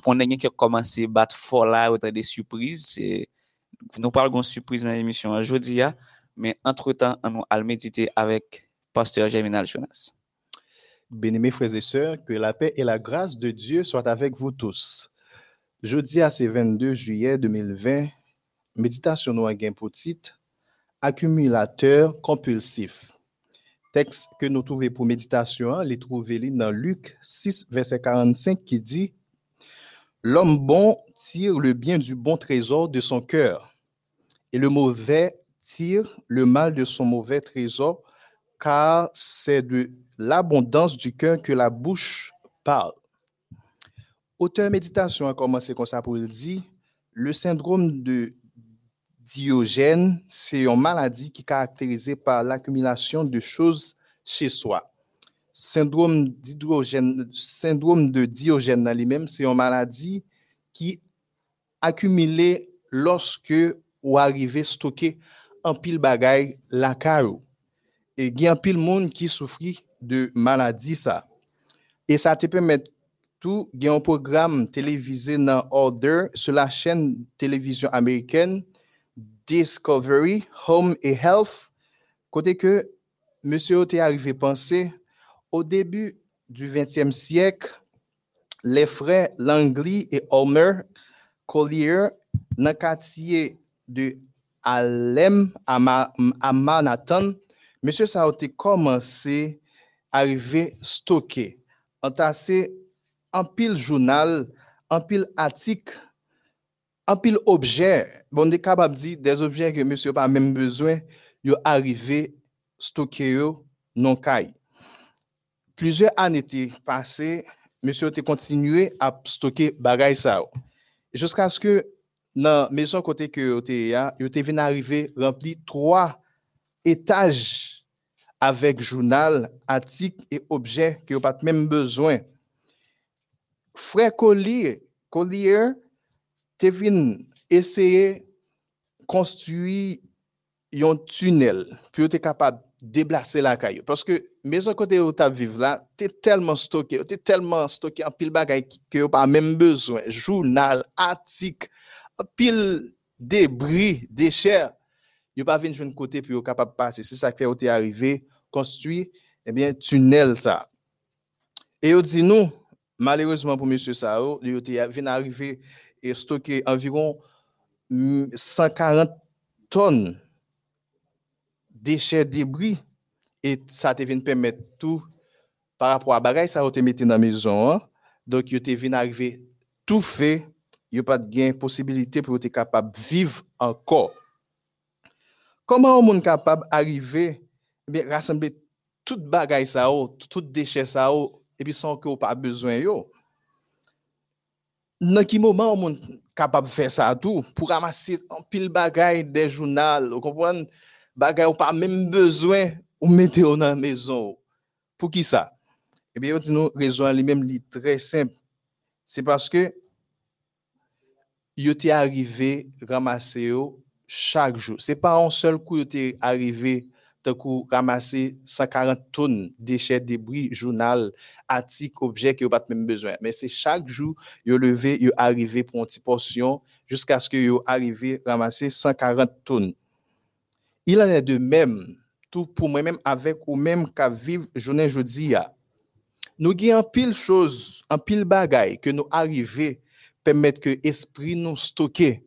konnen gen ki komanse bat fola ou ta de sürpriz, nou pal gon sürpriz nan emisyon jodi ya, entre tan an nou al medite avek pasteur Germinal Jonas. Bien-aimés frères et sœurs, que la paix et la grâce de Dieu soient avec vous tous. Jeudi à ce 22 juillet 2020, méditation nous gain pour titre Accumulateur compulsif. Texte que nous trouvons pour méditation, les trouvez dans Luc 6, verset 45 qui dit L'homme bon tire le bien du bon trésor de son cœur, et le mauvais tire le mal de son mauvais trésor, car c'est de l'abondance du cœur que la bouche parle. Auteur méditation a commencé comme ça pour le dire, le syndrome de Diogène, c'est une maladie qui est caractérisée par l'accumulation de choses chez soi. Syndrome, syndrome de Diogène lui-même, c'est une maladie qui accumulée lorsque ou arrive stocker un pile bagaille la. Et il y a un pile monde qui souffre de maladie ça. Et ça te permet tout, il y a un programme télévisé dans Order sur la chaîne télévision américaine Discovery, Home et Health, côté que monsieur était arrivé penser Au début du XXe siècle, les frères Langley et Homer Collier, dans le quartier de Alem à, Ma à Manhattan, monsieur ça a été commencé à arriver stocké, entassé en pile journal, en pile article, en pile objet. Bon, on est capable de dire des objets que monsieur pas même besoin, ils arrivé stocké non caille. Plizye an ete pase, monsye te kontinue ap stoke bagay sa ou. Juska aske nan mezon kote ke yo te ya, yo te ven arrive rempli 3 etaj avek jounal, atik e obje ki yo pat menm bezwen. Fre Collier, Collier te vin eseye konstui yon tunel, pi yo te kapab déplacer la caille. Parce que maison côté où tu vivre là, tu es tellement stocké, tu es tellement stocké en pile bagaille que tu pas même besoin. Journal, article, pile débris, déchets. Tu pas venir de côté être capable de passer. C'est ça qui fait arrivé construit eh bien tunnel ça. Et on dit nous malheureusement pour monsieur Sao, il vient arriver et stocker environ 140 tonnes déchets débris et ça te vient permettre tout par rapport à bagay ça te mettre dans la maison hein. donc il te vient arriver tout fait il pas de gain possibilité pour être capable de vivre encore. Comment on est capable d'arriver bien rassembler tout bagay ça tout déchet ça et puis sans vous pas besoin yo. Dans quel moment on est capable de faire ça tout? Pour ramasser un pile bagay des journaux vous comprenez? Bagay ou pas même besoin ou mettre dans la maison pour qui ça eh bien on dit nous raison lui-même très simple c'est parce que yo t'est arrivé ramasser chaque jour c'est pas un seul coup yo t'est arrivé coup ramasser 140 tonnes déchets, débris, journal, articles, objets que vous pas même besoin. Mais c'est chaque jour, vous levé, vous arrivé pour une petite portion jusqu'à ce que vous arrivé ramasser 140 tonnes. Il en est de même, tout pour moi-même avec ou même qu'à vivre journée jeudi. Nous avons pile choses, en pile bagaille que nous arrivons permettre que l'esprit nous stocke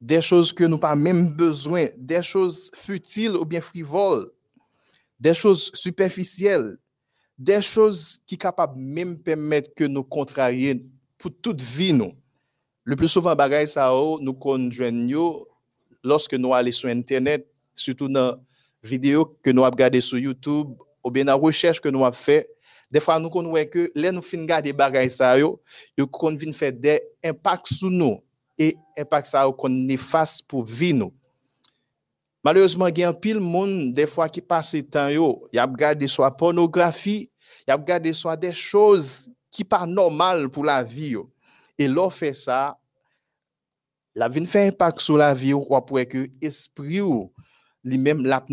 des choses que nous pas même besoin, des choses futiles ou bien frivoles, des choses superficielles, des choses qui capables même permettre que nous contrarions pour toute vie nous. Le plus souvent bagay ça nous conjoignons lorsque nous allons sur internet, surtout dans vidéos que nous avons regardé sur YouTube ou bien dans recherche que nous avons fait des fois nous connaissons que les nous fin garder bagay ça yo, yo vinn faire des impacts sur nous et impact ça qu'on néfaste pour vie nous. Malheureusement, il y a un pile monde des fois qui passe temps yo, y a regardé soit pornographie, y a regardé soit des choses qui pas normales pour la vie yo. Et l'on fait ça, la vie fait impact sur la vie ou pour que esprit ou lui-même la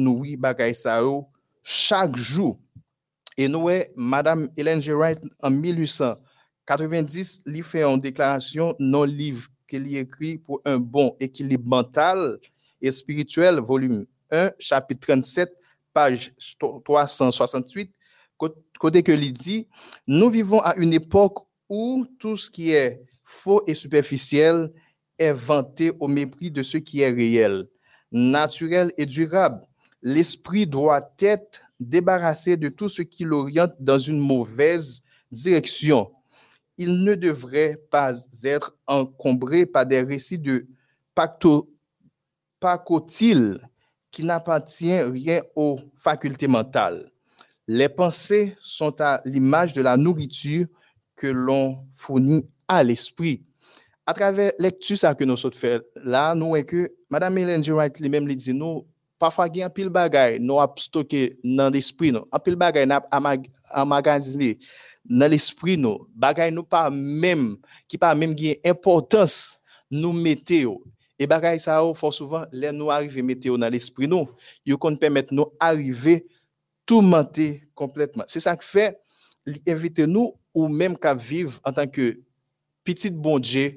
chaque jour. Et nous, Madame Hélène G. Wright, en 1800 90, li fait une déclaration non livre qu'il écrit pour un bon équilibre mental et spirituel, volume 1, chapitre 37, page 368, côté que il dit, nous vivons à une époque où tout ce qui est faux et superficiel est vanté au mépris de ce qui est réel, naturel et durable. L'esprit doit être débarrassé de tout ce qui l'oriente dans une mauvaise direction. Il ne devrait pas être encombré par des récits de pacotille qui n'appartient rien aux facultés mentales. Les pensées sont à l'image de la nourriture que l'on fournit à l'esprit. A travè lektu sa ke nou sot fè la, nou wè ke, Madame Hélène Giroit li mèm li di nou, pafwa gen apil bagay nou ap stoke nan l'esprit nou, apil bagay nou ap amagazine nan l'esprit nou, bagay nou pa mèm, ki pa mèm gen importans nou mette yo. E bagay sa yo, fò souvan, lè nou arrive mette yo nan l'esprit nou, yo kon pèmèt nou arrive toumante kompletman. Se sa k fè, li evite nou ou mèm ka vive an tanke pitit bondje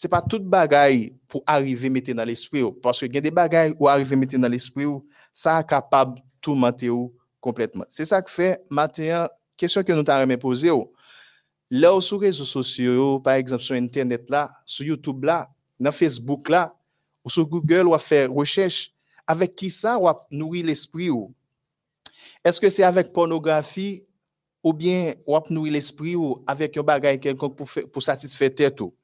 Se pa tout bagay pou arrive mette nan l'esprit ou. Paske gen de bagay ou arrive mette nan l'esprit ou, sa kapab tou mante ou kompletman. Se sa ke fe, maten, kesyon ke nou ta reme pose ou. La ou sou rezo sosyo ou, par exemple, sou internet la, sou YouTube la, nan Facebook la, ou sou Google ou a fe rechèche, avek ki sa ou a noui l'esprit ou. Eske se avek pornografi ou bien ou a noui l'esprit ou avek yon bagay kelkonk pou, pou satisfè tèt ou.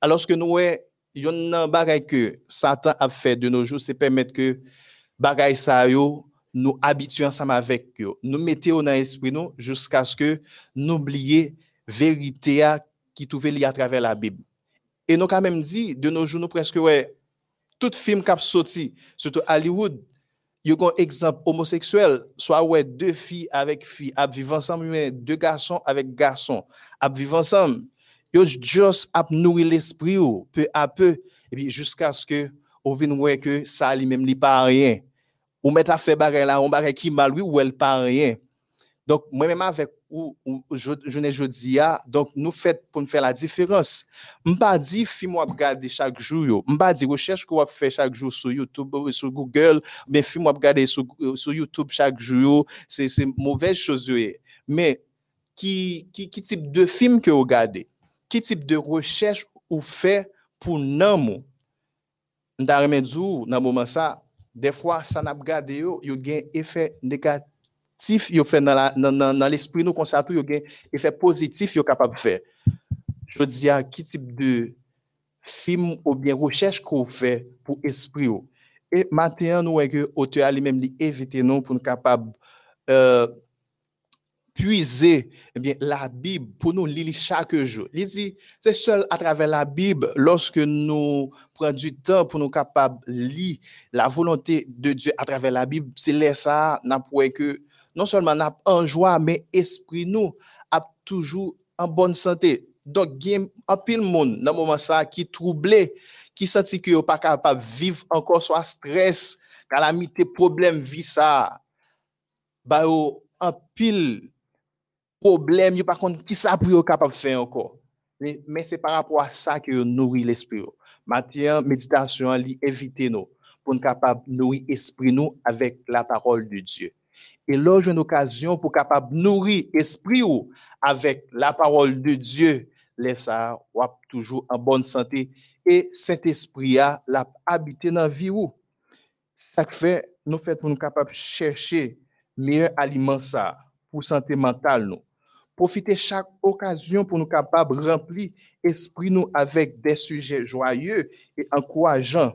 Alors que nous il y a un bagage que Satan a fait de nos jours c'est permettre que bagage ça yo nous habituer ensemble avec eux nous mettons dans l'esprit nous jusqu'à ce que nous oublions vérité qui trouve liée à travers la Bible et nous quand même dit de nos jours nous presque ouais tout film qui a sorti surtout Hollywood il y a un exemple homosexuel, soit ouais, deux filles avec filles, à vivre ensemble, deux garçons avec garçons, à vivre ensemble. Ils juste à nourrir l'esprit peu à peu, et puis jusqu'à ce que, on vienne que ça lui-même pas rien. Ou mettre à faire bagarre là, on bagarre qui mal, ou elle pas rien. Donc, moi-même avec ou, je, je ne dis donc nous fait pour nous faire la différence. Je pas dit film moi regarder chaque jour, je pas dit recherche que fait chaque jour sur YouTube ou sur Google, mais film moi regarder sur, sur YouTube chaque jour, c'est c'est mauvaise chose Mais qui, qui qui type de film que vous regardez? Qui type de recherche vous fait pour nous? Dans le moment ça, des fois ça n'a pas regardé yo, yo un effet négatif yo fait dans l'esprit nous comme ça tout yo gen effet positif yo capable faire je dis à qui type de film ou bien recherche qu'on fait pour esprit et maintenant nous que auteur lui-même lui éviter nous pour nous capable euh, puiser eh bien, la Bible pour nous lire chaque jour. Il dit, c'est seul à travers la Bible, lorsque nous prenons du temps pour nous capables lire la volonté de Dieu à travers la Bible, c'est là ça, que non seulement n'a en joie, mais esprit nous a toujours en bonne santé. Donc, il y a un pile monde dans moment ça qui troublé, qui sentit que pas capable de vivre encore soit stress, calamité, problème, vie ça. Bah, un pile problème, pas contre qui ça pour capable de faire encore? Mais, c'est par rapport à ça que nourrit l'esprit. Matière, méditation, éviter nous pour nous capable nourrir l'esprit nous avec la parole de Dieu. Et là, j'ai une occasion pour capable nourrir l'esprit avec la parole de Dieu. Laisse ça, toujours en bonne santé. Et cet esprit a habité dans la vie ou. Ça fait, nous fait pour nous capables chercher meilleur aliment ça pour santé mentale nous. Profite chak okasyon pou nou kapab rempli espri nou avèk de suje joye e ankouajan.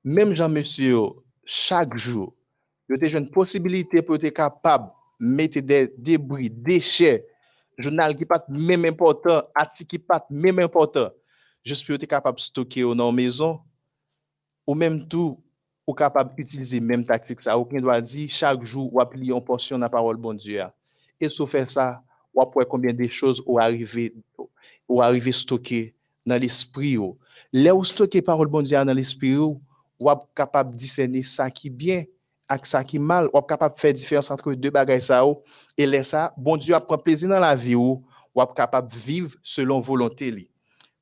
Mem jan monsye yo, chak jou, yo te joun posibilite pou yo te kapab mette de debri, deche, jounal ki pat mèm important, ati ki pat mèm important, jous pou yo te kapab stoke yo nan mezon, ou mèm tou, ou kapab utilize mèm taktik sa. Ou ken do a di, chak jou wap li yon porsyon nan parol bon Diyo ya. Et sauf faire ça, ou après combien de choses ou arriver, ou arriver stocker dans l'esprit. Là où stocker parole bon Dieu dans l'esprit, ou capable de discerner ça qui bien, ak ça qui mal, ou capable de faire différence entre deux bagages ça et les ça, bon Dieu a prend plaisir dans la vie ou, ou capable de vivre selon volonté.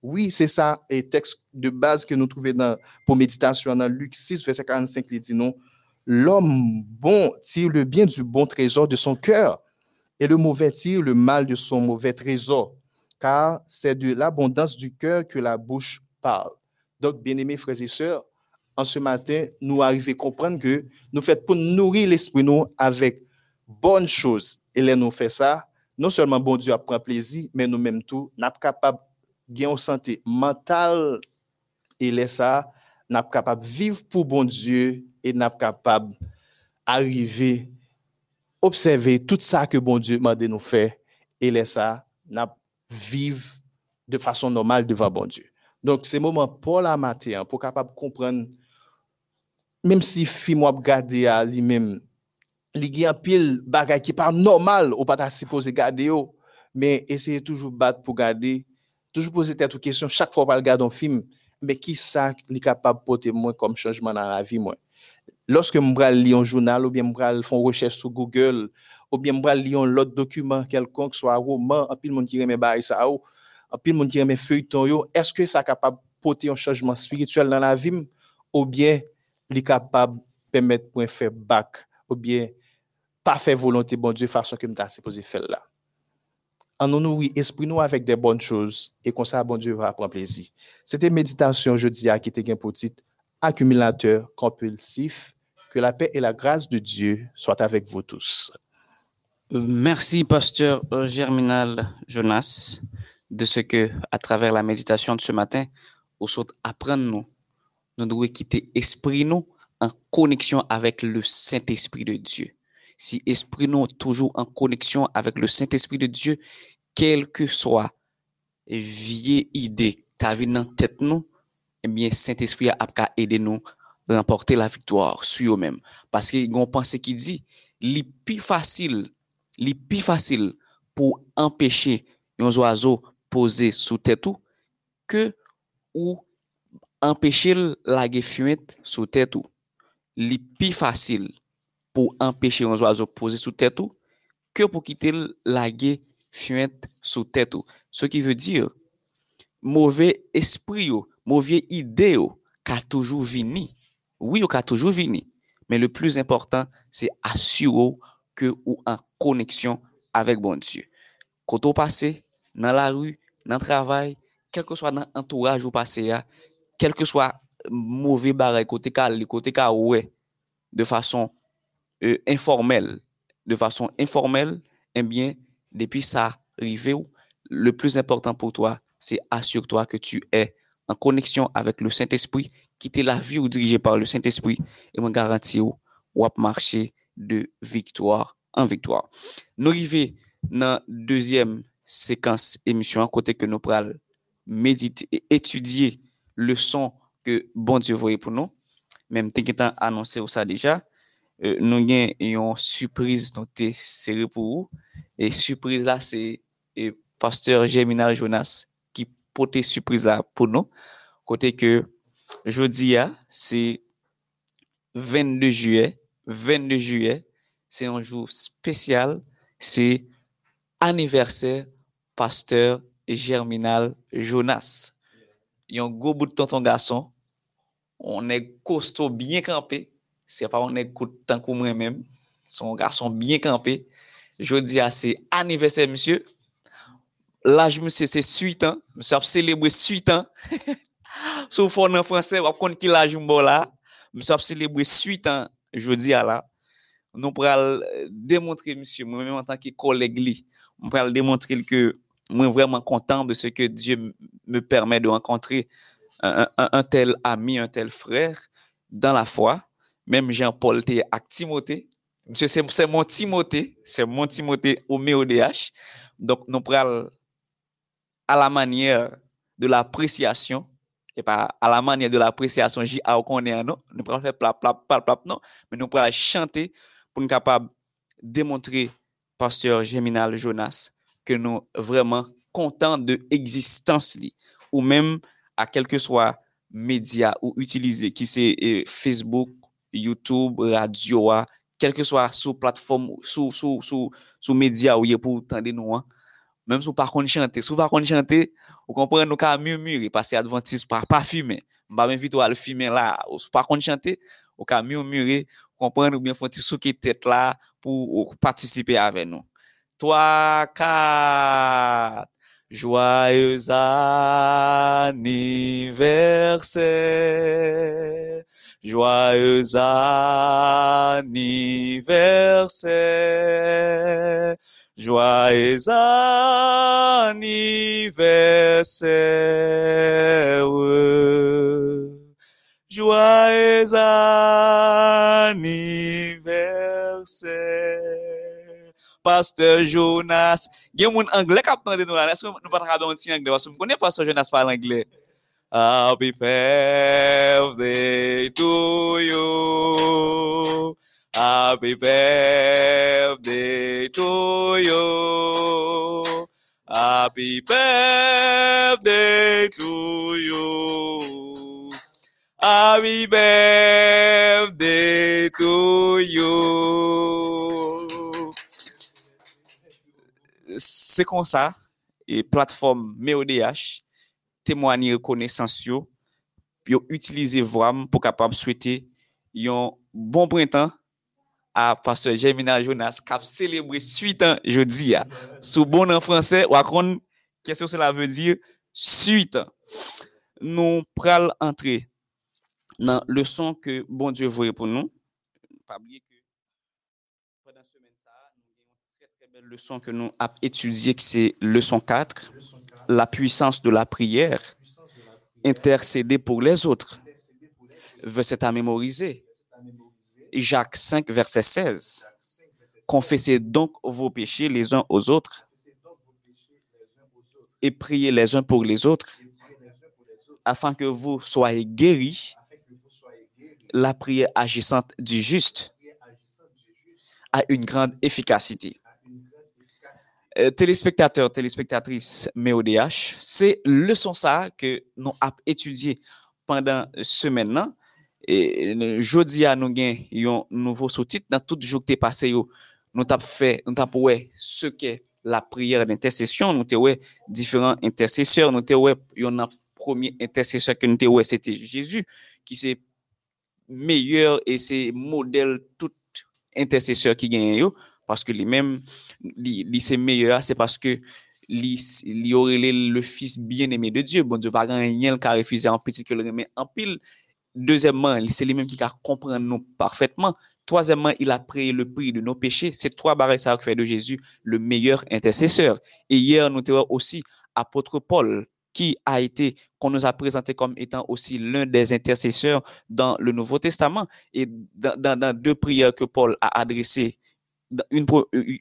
Oui, c'est ça, et texte de base que nous trouvons dans, pour méditation dans Luc 6, verset 45, il dit non, l'homme bon tire le bien du bon trésor de son cœur, et le mauvais tire le mal de son mauvais trésor, car c'est de l'abondance du cœur que la bouche parle. Donc, bien-aimés frères et sœurs, en ce matin, nous arrivons à comprendre que nous faisons pour nourrir l'esprit nous avec bonnes choses. Et là, nous faisons ça, non seulement bon Dieu prend plaisir, mais nous-mêmes tout, nous sommes capables de gagner santé mentale et là, ça, nous sommes capables de vivre pour bon Dieu et nous sommes capables d'arriver observer tout ça que bon Dieu m'a de nous faire et là, ça, vivre de façon normale devant bon Dieu. Donc, c'est moment pour la matin, pour capable comprendre même si ou regarder à lui-même il y a pile bagay qui pas normal ou pas supposé garder mais essayez toujours battre pour garder toujours poser tête aux questions. Chaque fois qu'on regarde un film mais qui ça est capable de porter comme changement dans la vie moi loske m bral li yon jounal, ou bien m bral fon rechèche sou Google, ou bien m bral li yon lot dokumen kelkonk, swa roman, apil moun ki reme bari sa ou, apil moun ki reme feuilleton yo, eske sa kapab pote yon chanjman spirituel nan la vim, ou bien li kapab pemet pou en fè bak, ou bien pa fè volonté bon Dieu fason ke m ta se pose fèl la. Anon nou oui, espri nou avèk de bon chouz, e konsa bon Dieu va apren plezi. Sete meditasyon je di a ki te gen potit, accumulateur compulsif que la paix et la grâce de Dieu soient avec vous tous. Merci pasteur Germinal Jonas de ce que à travers la méditation de ce matin, au saut apprendre nous nous devons quitter esprit nous en connexion avec le Saint-Esprit de Dieu si esprit nous toujours en connexion avec le Saint-Esprit de Dieu, quelle que soit vieille idée ta vie dans tête nous, Eh ebyen Saint-Esprit ap ka ede nou remporte la victoire sou yo men. Paske yon panse ki di, li pi fasil, li pi fasil pou empeshe yon zoazo pose sou tetou ke ou empeshe lage fumet sou tetou. Li pi fasil pou empeshe yon zoazo pose sou tetou ke pou kite lage fumet sou tetou. Se ki ve dir, mouve espri yo mauvais idée qu'a toujours vini. Oui, ou qu'a toujours vini. Mais le plus important, c'est assurer que ou en connexion avec bon Dieu. Quand on passe dans la rue, dans le travail, quel que soit dans l'entourage ou passé, quel que soit mauvais barré côté calé, côté ouais, de façon euh, informel, de façon informelle, eh bien, depuis ça arrivé, le plus important pour toi, c'est assure-toi que tu es en connexion avec le Saint-Esprit, quitter la vie ou dirigé par le Saint-Esprit, et me garantir ou marcher de victoire en victoire. Nous arrivons dans la deuxième séquence émission, à côté que nous pourrons méditer et étudier le son que bon Dieu voyait pour nous. Même t'inquiète annoncé ça déjà. Euh, nous avons une surprise dans tes séries pour vous. Et surprise là, c'est pasteur Germinal Jonas qui porte surprise là pour nous. Côté que jeudi, c'est 22 juillet. 22 juillet, c'est un jour spécial. C'est anniversaire pasteur Germinal Jonas. Il y a un gros bout de tonton garçon. On est costaud, bien campé c'est pas on écoute tant que moi-même. Son garçon bien campé. Je dis à c'est anniversaire, monsieur. L'âge, monsieur, c'est 8 ans. Monsieur a célébré 8 ans. Sauf en français, on compte qui l'âge là. Monsieur a célébré 8 ans, je dis à là. Nous pourrons démontrer, monsieur, moi-même en tant que collègue, on pourra démontrer que moi vraiment content de ce que Dieu me permet de rencontrer un tel ami, un tel frère dans la foi même Jean-Paul était avec Timothée. Monsieur, c'est mon Timothée, c'est mon Timothée au MODH. Donc, nous prenons à la manière de l'appréciation et pas à la manière de l'appréciation J A qu'on est non nous pas faire plap plap plap plap non mais nous pas chanter pour nous capable démontrer pasteur Géminal Jonas que nous vraiment contents de l'existence, ou même à quel que soit média ou utilisé qui c'est eh, Facebook, YouTube, radio, ah, quel que soit sous plateforme sous sous sous sous média ou pour tendre nous hein, Mem sou pa kon chante. Sou pa kon chante, ou kompren nou ka murmure, pase adventis pa pa fume. Mba men vito al fume la. Ou sou pa kon chante, ou ka murmure, ou kompren nou bien fonti sou ki tet la pou patisipe ave nou. 3, 4. Joyeux anniversaire. Joyeux anniversaire. Joyeux anniversaire, joyeux anniversaire. Pasteur Jonas, gen moun anglais kap pande nou la, eske nou patre abe an ti anglais, pasou m konen Pasteur Jonas pal anglais. Happy birthday to you. Happy birthday to you. Happy birthday to you. Happy birthday to you. C'est comme ça, et plateforme MEODH témoigner reconnaissance yo, utiliser voix pour capable souhaiter un bon printemps à pasteur Germinal Jonas qui a célébré suite ans jeudi sous bon en français ou qu'est-ce que cela veut dire? Suite. Nous pral entrer dans le son que bon Dieu voulait pour nous. Pas oublier que pendant semaine ça nous avons une très très belle leçon que nous avons étudié qui c'est leçon 4 la puissance de la prière. Intercéder pour les autres. Verset à mémoriser Jacques 5 verset 16 confessez donc vos péchés les uns aux autres et priez les uns pour les autres afin que vous soyez guéris la prière agissante du juste a une grande efficacité. Euh, téléspectateurs, téléspectatrices MEODH, c'est leçon ça que nous avons étudié pendant ce maintenant. Jeudi à nous avons un nouveau sous-titre dans tout jour qui est passé. Nous avons fait, nous avons ce qu'est la prière d'intercession. Nous avons différents intercesseurs. Nous avons un premier intercesseur que nous avons c'était Jésus, qui c'est meilleur et c'est modèle tout intercesseur qui gagne parce que les mêmes li c'est meilleur c'est parce que li, li le fils bien-aimé de Dieu bon Dieu pas rien qui a refusé en petit que le deuxièmement c'est lui-même qui a comprendre nous parfaitement Troisièmement, il a payé le prix de nos péchés. C'est trois barres ça fait de Jésus le meilleur intercesseur. Et hier, nous avons aussi apôtre Paul qui a été, qu'on nous a présenté comme étant aussi l'un des intercesseurs dans le Nouveau Testament. Et dans, deux prières que Paul a adressées, une,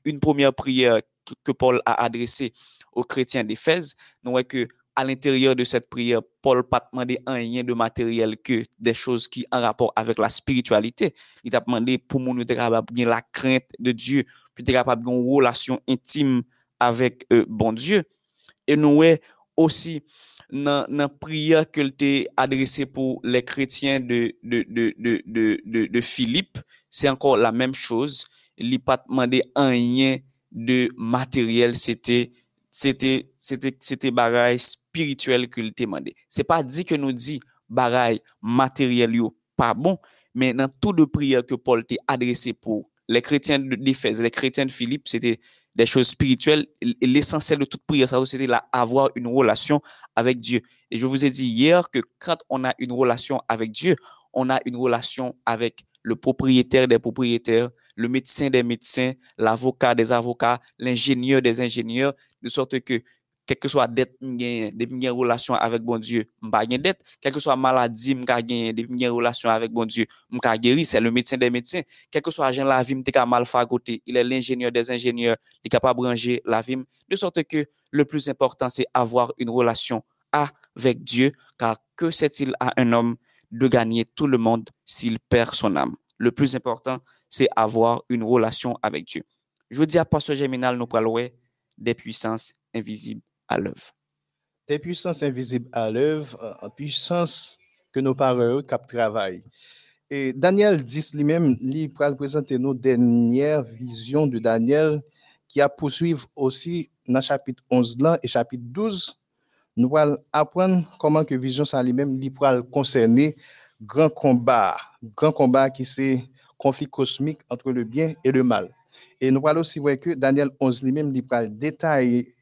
une première prière que Paul a adressée aux chrétiens d'Éphèse, nous voyons que à l'intérieur de cette prière, Paul pas demandé un lien de matériel que des choses qui en rapport avec la spiritualité. Il a demandé pour nous être capable la crainte de Dieu, puis être capable une relation intime avec euh, bon Dieu. Et nous est aussi dans la prière que t'a adressée pour les chrétiens de, de, de, de de, de Philippe, c'est encore la même chose. Il n'a pas demandé un lien de matériel, c'était c'était c'était c'était bagaille spirituel que t'a demandé. C'est pas dit que nous dit bagaille matériel yo pas bon, mais dans tout de prière que Paul t'a adressé pour les chrétiens d'Éphèse, les chrétiens de Philippe, c'était des choses spirituelles. L'essentiel de toute prière, c'était avoir une relation avec Dieu. Et je vous ai dit hier que quand on a une relation avec Dieu, on a une relation avec le propriétaire des propriétaires, le médecin des médecins, l'avocat des avocats, l'ingénieur des ingénieurs, de sorte que quelle que soit dette depuis une relation avec bon Dieu m'pa dette. Quelle que soit maladie m'ka gagné depuis une relation avec bon Dieu m'ka guéri. C'est le médecin des médecins. Quel que soit la vie m'ta mal côté. Il est l'ingénieur des ingénieurs. Il est capable de ranger la vie de sorte que le plus important c'est avoir une relation avec Dieu car que sait-il à un homme de gagner tout le monde s'il perd son âme? Le plus important c'est avoir une relation avec Dieu. Je dis à pasteur Géminal nous parlons des puissances invisibles à l'œuvre. Des puissances invisibles à l'œuvre, en puissance que nos parents cap travail. Et Daniel 10 lui-même, lui, présenter nos dernières visions de Daniel qui a poursuivre aussi dans chapitre 11 là et chapitre 12, nous allons apprendre comment que vision ça lui-même lui pourra concerner grand combat, grand combat qui c'est conflit cosmique entre le bien et le mal. Et nous allons aussi voir que Daniel 11 lui-même lui pourra détailler,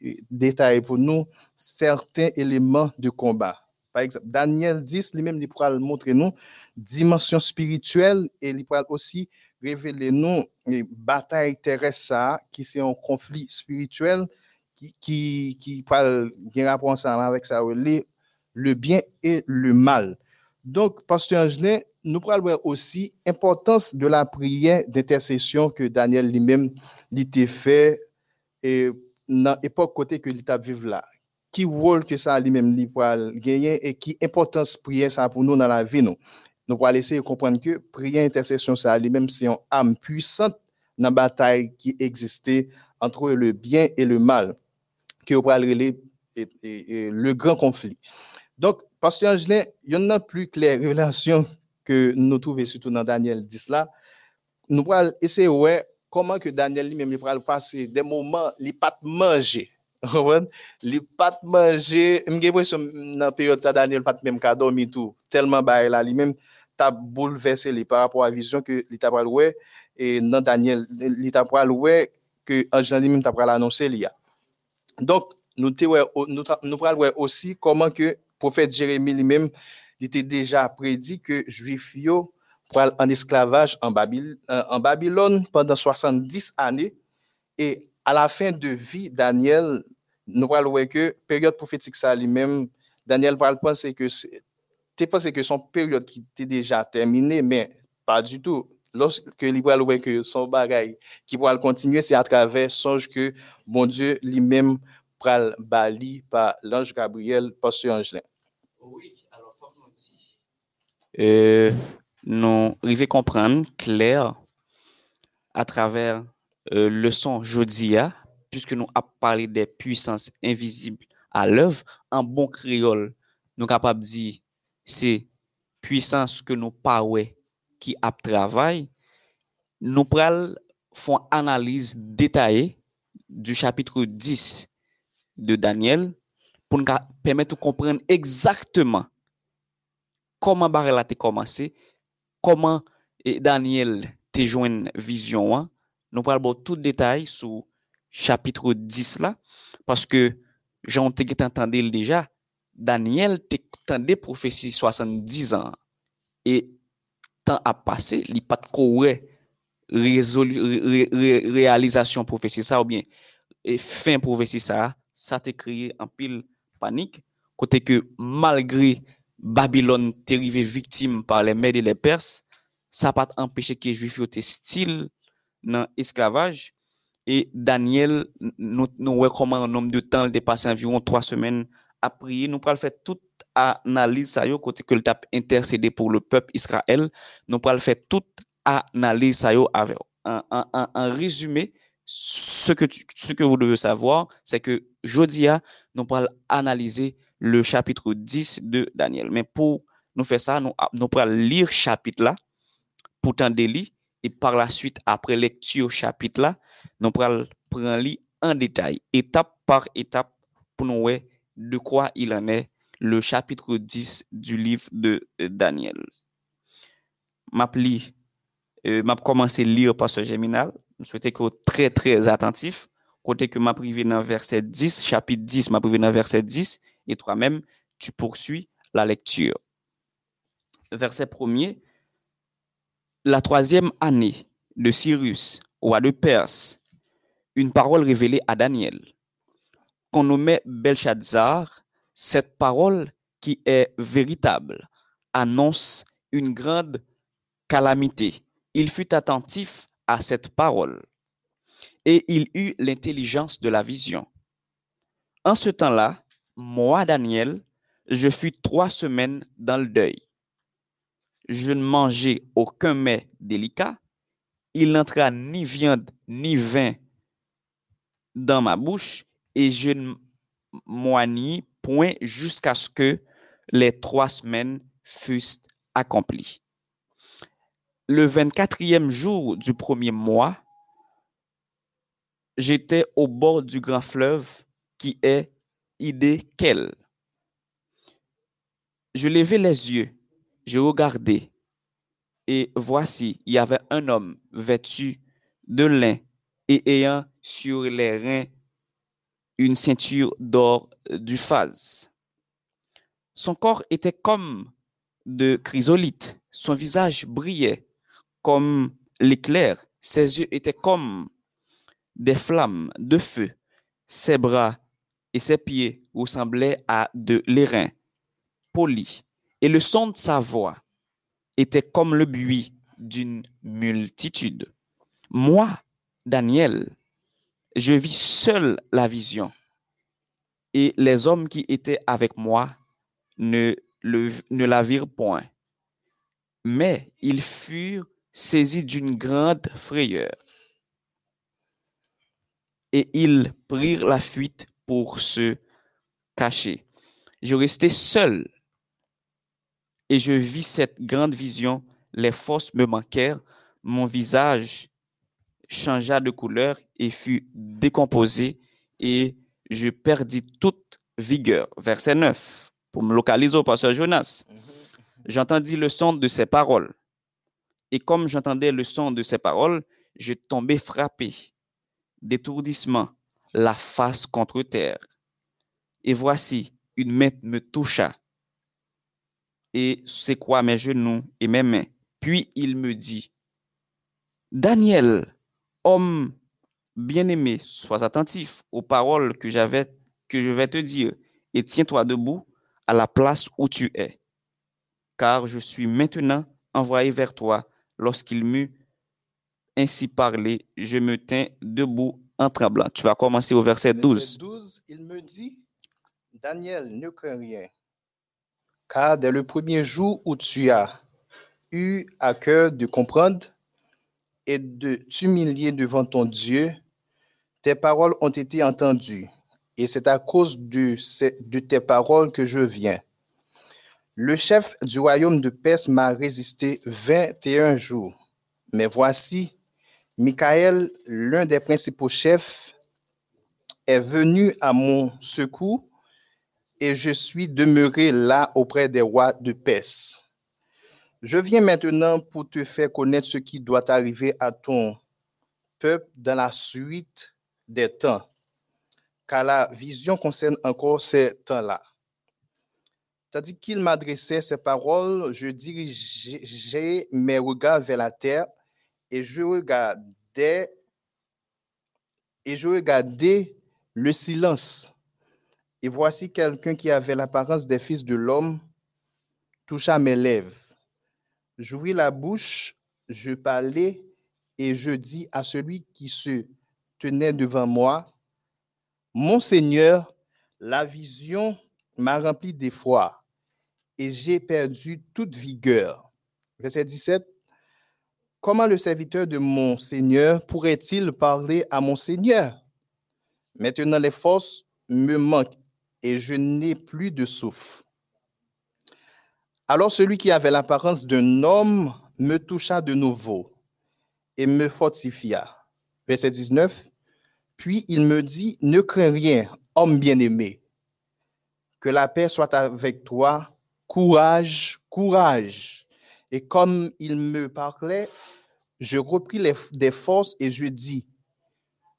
pour nous certains éléments de combat. Par exemple, Daniel 10 lui-même lui pourra montrer nous dimension spirituelle et il pourra aussi révéler nous les batailles terrestres qui sont un conflit spirituel qui, qui, qui parle qui rapport ensemble avec ça, le bien et le mal. Donc, Pasteur Angelin, nous pourrons voir aussi l'importance de la prière d'intercession que Daniel lui-même a fait et dans l'époque côté que l'État vive là. Qui rôle que ça lui-même lui gagner et qui importance prière ça pour nous dans la vie nous. Nous allons essayer de comprendre que prière intercession ça lui-même c'est une âme puissante dans la bataille qui existait entre le bien et le mal qui est le grand conflit. Donc, Pasteur Angelin, il y en a plus claire relation que nous trouvons surtout dans Daniel 10 là. Nous allons essayer ouais, comment que Daniel lui-même va passer des moments, il pas manger. Il pas manger. J'ai l'impression dans la période ça, Daniel pas même qu'à dormir tout. Tellement bah, là, lui-même, t'a bouleversé par rapport à la vision que l'État va louer. Et dans Daniel, l'État va louer que Angelin lui-même t'a l'annoncer il y a. Donc, nous nous parlons aussi comment que prophète Jérémie lui-même était déjà prédit que Juifs pourraient en esclavage en Babylone, euh, Babylone pendant 70 années. Et à la fin de vie, Daniel, nous parlons que période prophétique ça lui-même, Daniel va penser que c'est que son période qui était déjà terminée, mais pas du tout. Lorsque il va que son bagage qui pourra continuer, c'est à travers songe que bon Dieu lui-même pral bali par l'ange Gabriel, pasteur Angelin. Oui, alors faut nous. Euh, nous arrivons comprendre clair à travers euh, le son Jodia, puisque nous avons parlé des puissances invisibles à l'œuvre, en bon créole, nous sommes capables de dire c'est puissance que nous parlons qui a travail. Nous pral font analyse détaillée du chapitre 10 de Daniel pou nou ka pèmèt ou komprèn exactement koman Barela te komanse, koman Daniel te jwen vizyon an, nou pral bo tout detay sou chapitre 10 la, paske jan te get entende il deja, Daniel te tende profesi 70 an, e tan ap pase, li pat kowe realizasyon profesi sa, ou bien, e fin profesi sa, sa te kriye an pil panique, côté que malgré Babylone t'est arrivé victime par les Mèdes et les Perses, ça n'a pas empêché que les Juifs étaient style dans l'esclavage. Et Daniel, nous, nous comment un nombre de temps, il dépassé environ trois semaines à prier. Nous pourrons faire toute analyse, ça côté que le tape intercédé pour le peuple Israël. Nous pourrons faire toute analyse, ça avec, en résumé, ce que, ce que vous devez savoir, c'est que Jodia, nous pourrons analyser le chapitre 10 de Daniel. Mais pour nous faire ça, nous, nous pourrons lire chapitre là, pour t'en délit, et par la suite, après lecture chapitre là, nous pourrons prendre en détail, étape par étape, pour nous voir de quoi il en est le chapitre 10 du livre de Daniel. Map li, euh, map commencé lire Pasteur Géminal. Je souhaitais que vous très très attentif. Côté que m'a privé dans verset 10, chapitre 10, m'a privé dans verset 10, et toi-même, tu poursuis la lecture. Verset premier, la troisième année de Cyrus, roi de Perse, une parole révélée à Daniel. Qu'on nommait Belshazzar, cette parole qui est véritable annonce une grande calamité. Il fut attentif à cette parole et il eut l'intelligence de la vision. En ce temps-là, moi, Daniel, je fus trois semaines dans le deuil. Je ne mangeais aucun mets délicat. Il n'entra ni viande ni vin dans ma bouche et je ne moignis point jusqu'à ce que les trois semaines fussent accomplies. Le 24e jour du premier mois, j'étais au bord du grand fleuve qui est Idékel. Je levai les yeux, je regardai, et voici, il y avait un homme vêtu de lin et ayant sur les reins une ceinture d'or du phase. Son corps était comme de chrysolite, son visage brillait comme l'éclair, ses yeux étaient comme des flammes de feu, ses bras et ses pieds ressemblaient à de l'airain poli, et le son de sa voix était comme le bruit d'une multitude. Moi, Daniel, je vis seul la vision, et les hommes qui étaient avec moi ne la virent point. Mais ils furent saisis d'une grande frayeur. Et ils prirent la fuite pour se cacher. Je restai seul et je vis cette grande vision. Les forces me manquèrent. Mon visage changea de couleur et fut décomposé et je perdis toute vigueur. Verset 9, pour me localiser au pasteur Jonas. J'entendis le son de ses paroles. Et comme j'entendais le son de ses paroles, je tombais frappé d'étourdissement, la face contre terre. Et voici, une main me toucha et c'est mes genoux et mes mains? Puis il me dit, Daniel, homme bien-aimé, sois attentif aux paroles que que je vais te dire, et tiens-toi debout à la place où tu es, car je suis maintenant envoyé vers toi. Lorsqu'il m'eut ainsi parlé, je me tins debout en tremblant. Tu vas commencer au verset 12. Verset 12, il me dit, Daniel, ne crains rien, car dès le premier jour où tu as eu à cœur de comprendre et de t'humilier devant ton Dieu, tes paroles ont été entendues, et c'est à cause de, de tes paroles que je viens. Le chef du royaume de Perse m'a résisté 21 jours. Mais voici, Michael, l'un des principaux chefs, est venu à mon secours et je suis demeuré là auprès des rois de Perse. Je viens maintenant pour te faire connaître ce qui doit arriver à ton peuple dans la suite des temps, car la vision concerne encore ces temps-là. Tandis qu'il m'adressait ces paroles, je dirigeais mes regards vers la terre et je regardais et je regardais le silence. Et voici quelqu'un qui avait l'apparence des fils de l'homme toucha mes lèvres. J'ouvris la bouche, je parlais et je dis à celui qui se tenait devant moi, Mon Seigneur, la vision m'a rempli d'effroi et j'ai perdu toute vigueur. Verset 17. Comment le serviteur de mon Seigneur pourrait-il parler à mon Seigneur? Maintenant, les forces me manquent et je n'ai plus de souffle. Alors celui qui avait l'apparence d'un homme me toucha de nouveau et me fortifia. Verset 19. Puis il me dit, ne crains rien, homme bien-aimé, que la paix soit avec toi, courage, courage. Et comme il me parlait, je repris les- des forces et je dis,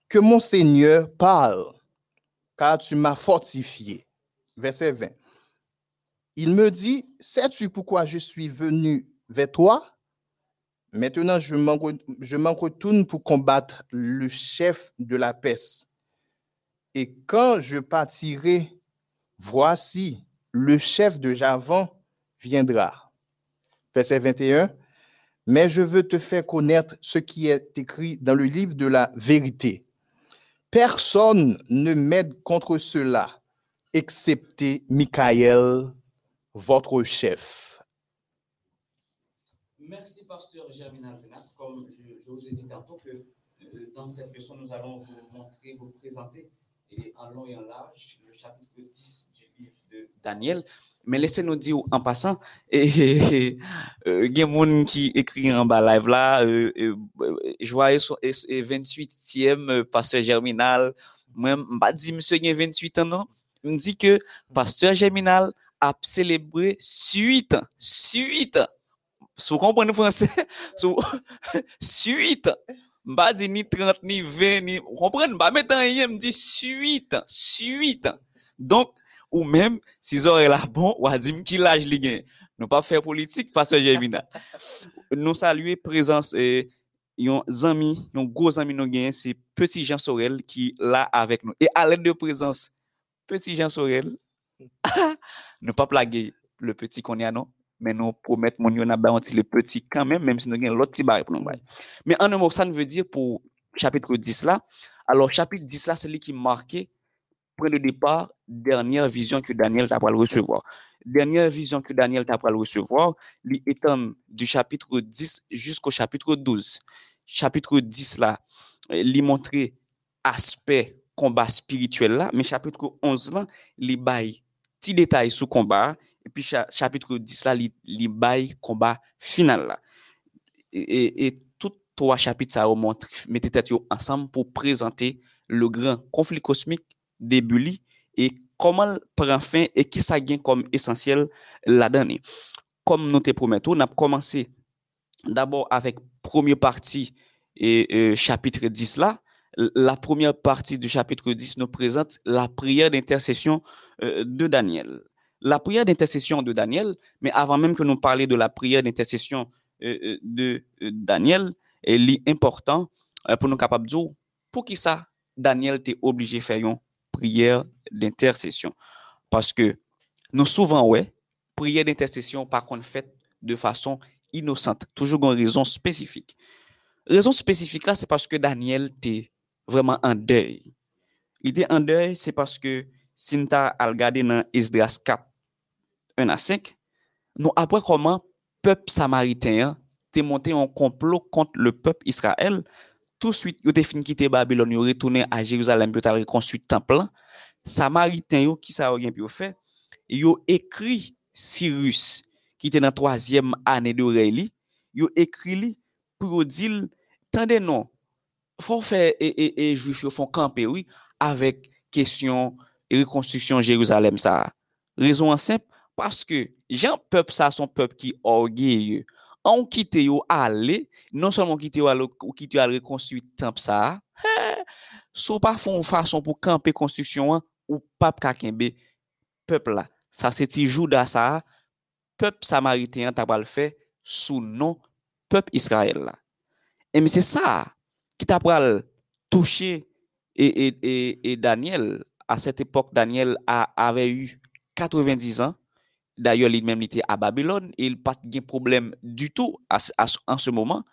que mon Seigneur parle, car tu m'as fortifié. Verset 20. Il me dit, sais-tu pourquoi je suis venu vers toi? Maintenant, je m'en retourne pour combattre le chef de la peste. Et quand je partirai, voici, le chef de Javan viendra. Verset 21. Mais je veux te faire connaître ce qui est écrit dans le livre de la vérité. Personne ne m'aide contre cela, excepté Michael, votre chef. Merci, pasteur Germinal Jonas. Comme je, vous ai dit tantôt que euh, dans cette leçon, nous allons vous montrer, vous présenter et en long et en large le chapitre 10 du livre Daniel. Mais laissez-nous dire en passant, et, il y a gens qui écrit en bas live là, euh, euh, je vois 28e pasteur Germinal, moi, je pas dit monsieur il 28 ans, non? Je dit que pasteur Germinal a célébré 8 ans. 8 ans. Vous comprenez français, 8 ans. Je dit ni 30, ni 20, ni. Vous comprenez? Je un me dit 8 ans. 8 ans. Donc, ou même, si aurez là bon, ou à dire qui l'âge li gen. Nous pas faire politique, pasteur Germinal. nous saluer présence et yon amis, yon gros amis nous gagne, c'est Petit Jean Sorel qui là avec nous. Et à l'aide de présence, Petit Jean Sorel, ne pas plaguer le petit qu'on a non, mais nous promettons mon yon a le petit quand même, même si nous avons l'autre petit barre pour nous. Mais en un mot, ça veut dire pour chapitre 10 là. Alors, chapitre 10 là, c'est lui qui marquait, point de départ, dernière vision que Daniel t'a le recevoir. Dernière vision que Daniel t'a le recevoir, lui étant du chapitre 10 jusqu'au chapitre 12. Chapitre 10 là, lui montrer aspect combat spirituel là, mais chapitre 11 là, lui bail petit détail sur combat et puis chapitre 10 là, lui bail combat final là. Et, et, trois chapitres ça montre mettez tête ensemble pour présenter le grand conflit cosmique début et comment prend fin et qui ça gagne comme essentiel là-dedans. Comme nous te promettons, on a commencé d'abord avec première partie et, chapitre 10 là. La première partie du chapitre 10 nous présente la prière d'intercession euh, de Daniel. La prière d'intercession de Daniel, mais avant même que nous parlions de la prière d'intercession euh, euh, de Daniel, elle est important pour nous capables de dire pour qui ça Daniel était obligé de faire prière d'intercession. Parce que nous souvent, ouais, prière d'intercession, par contre, faite de façon innocente, toujours une raison spécifique. Raison spécifique là, c'est parce que Daniel était vraiment en deuil. Il était en deuil, c'est parce que si nous avons regardé dans Esdras 4, 1 à 5, nous après comment peuple samaritain était monté en complot contre le peuple Israël. tout suite, ils ont fini quitter Babylone, ils ont retourné à Jérusalem, ils ont reconstruit le temple. Samaritain, qui ça a fait, ils ont écrit Cyrus, qui était dans la troisième année de Réli, ils ont écrit pour dire, tendez non, faut faire, et, et, juifs, font camper, oui, avec question reconstruction Jérusalem, ça. Raison simple, parce que, j'ai un peuple, ça, son peuple qui est orgueilleux. an kite yo ale, non solman kite yo ale, ou kite yo ale rekonstuit tanp sa, he, sou pa fon fason pou kampe konstruksyon an, ou pap kakenbe, pep la, sa se ti jouda sa, pep samariteyan tabal fe, sou non pep Israel la. E mi se sa, ki ta pral touche, e, e, e, e Daniel, a set epok Daniel a, ave yu 90 an, D'ailleurs, lui-même était à Babylone et il n'a pas de problème du tout en ce moment.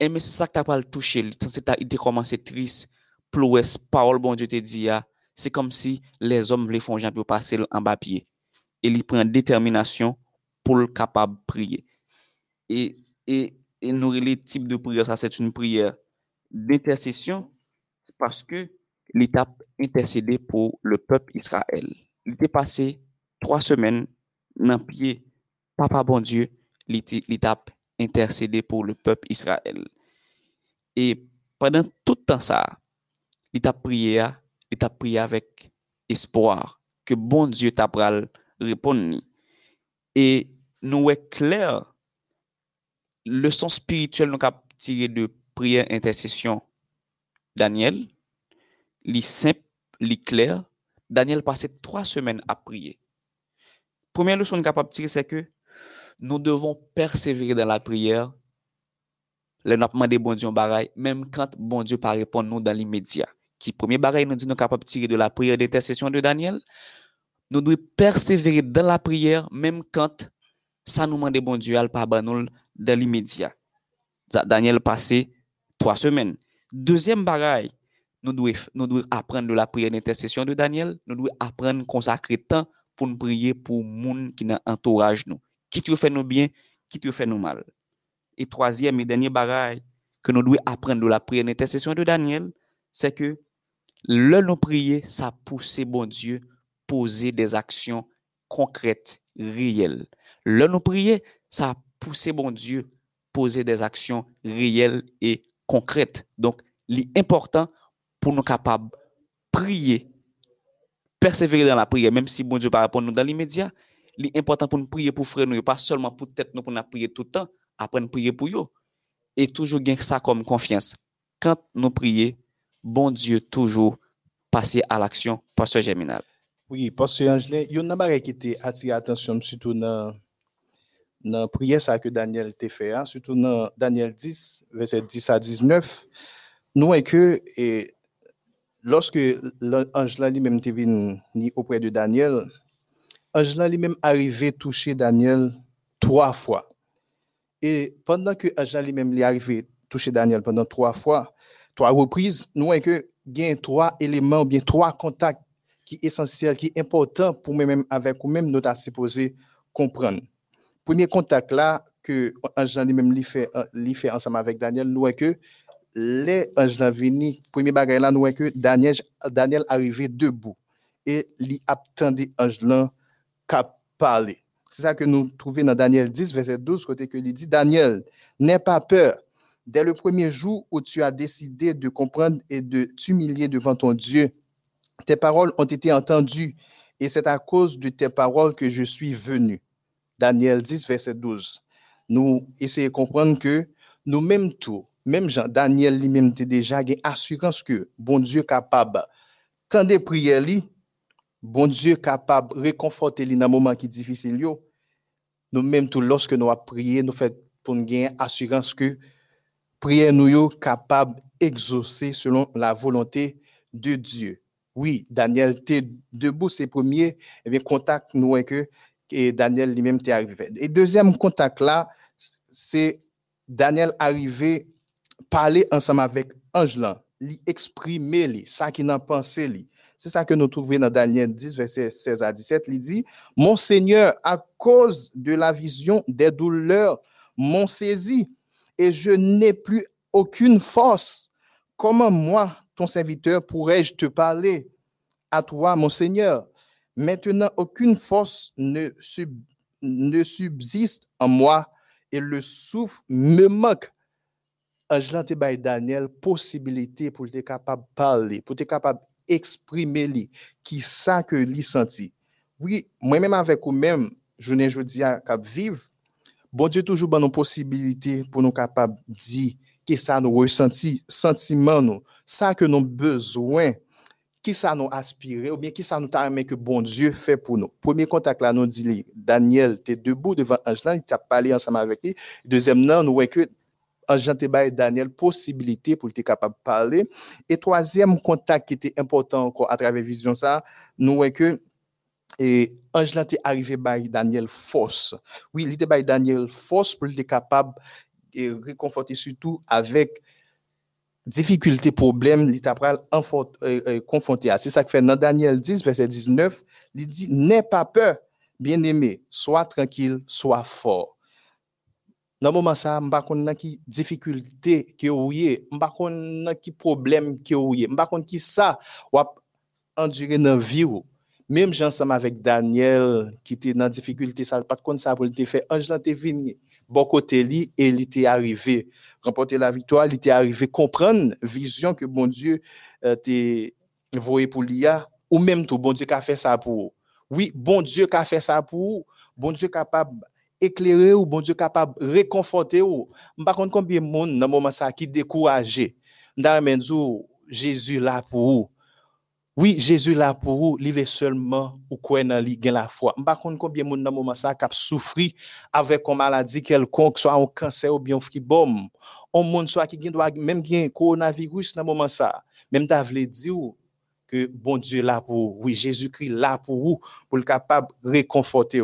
Mais c'est ça qui t'a pral touché. Il a commencé triste, plouès, parole bon Dieu te dit, ah, c'est comme si les hommes voulaient faire pour passer en bas pied. Et il prend détermination pour le capable de prier. Et, et et nous, les types de prière, ça c'est une prière d'intercession parce que l'étape intercédé pour le peuple Israël. Il était passé trois semaines dans pied, papa bon Dieu, l'étape intercédé pour le peuple Israël. Et pendant tout temps ça, il a prié, il a prié avec espoir que bon Dieu t'a répondre. Et nous est clair leçon spirituelle nous avons tiré de prière intercession Daniel, li simple, li clair. Daniel passait trois semaines à prier. Première leçon que nous tirer, c'est que nous devons persévérer dans la prière. Le n'a demandé bon Dieu bagaille, même quand bon Dieu pas répondre nous dans l'immédiat. Qui premier bagaille nous dit nous capable tirer de la prière d'intercession de Daniel? Nous devons persévérer dans la prière, même quand ça nous demande bon Dieu, al nous dans l'immédiat. Daniel passé trois semaines. Deuxième bagaille, nous devons, nous devons apprendre de la prière d'intercession de Daniel. Nous devons apprendre à consacrer temps pour nous prier pour les gens qui nous entourage nous. Qui te fait nous bien, qui te fait nous mal. Et troisième et dernier bagaille que nous devons apprendre de la prière d'intercession de Daniel, c'est que le nous prier, ça pousse bon Dieu poser des actions concrètes, réelles. Là, nous prier, ça a poussé bon Dieu poser des actions réelles et concrètes. Donc, l'important pour nous capables prier, persévérer dans la prière, même si bon Dieu pas répondre nous dans l'immédiat, l'important pour nous prier pour frère nous, pas seulement pour tête nous pour nous prier tout le temps, apprendre à prier pour eux. Et toujours gagner ça comme confiance. Quand nous prions, bon Dieu toujours passer à l'action, pasteur Germinal. Oui, pasteur Angelin, il y a un qui était attiré attention surtout dans la prière que Daniel t'a fait, hein, surtout dans Daniel 10, verset 10 à 19. Nous, et que, et, lorsque l'ange lui-même était venu auprès de Daniel, l'ange lui-même arrivé toucher Daniel trois fois. Et pendant que l'ange lui-même arrivé toucher Daniel pendant trois fois, trois reprises, nous voyons que il y a trois éléments, bien trois contacts qui sont essentiels, qui sont importants pour nous-mêmes avec nous-mêmes, nous avons supposé comprendre. Premier contact là, que l'ange lui-même fait, fait ensemble avec Daniel, nous voyons que les anges venu, premier bagage là, nous voyons que Daniel, Daniel arrivé debout et il attendait ange là qu'à parler. C'est ça que nous trouvons dans Daniel 10, verset 12, côté que il dit Daniel, n'aie pas peur. Dès le premier jour où tu as décidé de comprendre et de t'humilier devant ton Dieu, tes paroles ont été entendues et c'est à cause de tes paroles que je suis venu. Daniel 10, verset 12. Nous essayons de comprendre que nous-mêmes tout, même Jean, Daniel lui-même était déjà une assurance que bon Dieu capable, tant de prières, bon Dieu capable réconforter dans un moment qui difficile. Nous-mêmes tout, lorsque nous avons prié, nous faisons pour nous assurance que prière nous capable d'exaucer selon la volonté de Dieu. Oui, Daniel était debout, c'est premier, et eh bien, contact nous que et Daniel lui-même est arrivé. Et deuxième contact là, c'est Daniel arrivé parler ensemble avec Angelan, lui exprimer lui, ça qu'il en pensé lui. C'est ça que nous trouvons dans Daniel 10, verset 16 à 17. Il dit, Mon Seigneur, à cause de la vision des douleurs, m'ont saisi et je n'ai plus aucune force. Comment moi, ton serviteur, pourrais-je te parler à toi, mon Seigneur? Maintenant, aucune force ne, ne subsiste en moi et le souffle me manque. anj lan te bay Daniel posibilite pou te kapab parle, pou te kapab eksprime li, ki sa ke li santi. Oui, mwen mèm avèk ou mèm, jounen joudi a kap viv, bon Diyo toujou ban nou posibilite pou nou kapab di ki sa nou resanti, sentiman nou, sa ke nou bezwen, ki sa nou aspire, ou bien ki sa nou tarme ke bon Dieu fè pou nou. Premier kontak la nou di li, Daniel te debou devan anj lan, il tap pale ansama vek li. Dezem nan nou wè ke te Daniel possibilité pour être capable de parler. Et troisième contact qui était important encore à travers vision ça, nous voyons que et Angelan est arrivé par Daniel force. Oui, il était par Daniel force pour être capable de réconforter surtout avec difficulté, problème, il euh, euh, confronté à. C'est ça que fait dans Daniel 10, verset 19, il dit, n'aie pas peur, bien-aimé, sois tranquille, sois fort. Dans moment ça, m'pa konn qui difficulté que ou yé, m'pa konn qui problème que ou yé, m'pa konn qui ça ou endurer dans vie ou. Même ensemble avec Daniel qui était dans difficulté ça pas de ça pour te faire ange là venu. Bon côté li et il était arrivé. Remporter la victoire, il était arrivé comprendre vision que bon Dieu euh, t'est voyé pour l'IA ou même tout bon Dieu qui a fait ça pour. Oui, bon Dieu qui a fait ça pour, bon Dieu capable éclairer ou bon Dieu capable réconforter ou. Pas contre combien de monde dans moment ça qui découragé. Dans Jésus là pour vous. Oui, Jésus là pour vous, il est seulement ou quoi dans li la foi. M'pa konn combien moun dans moment ça cap souffri avec une maladie quelconque, soit un cancer ou bien un On monde soit qui doit même gen coronavirus dans moment ça. Même ta vle dire que bon Dieu là pour oui, Jésus-Christ là pour vous pour le capable réconforter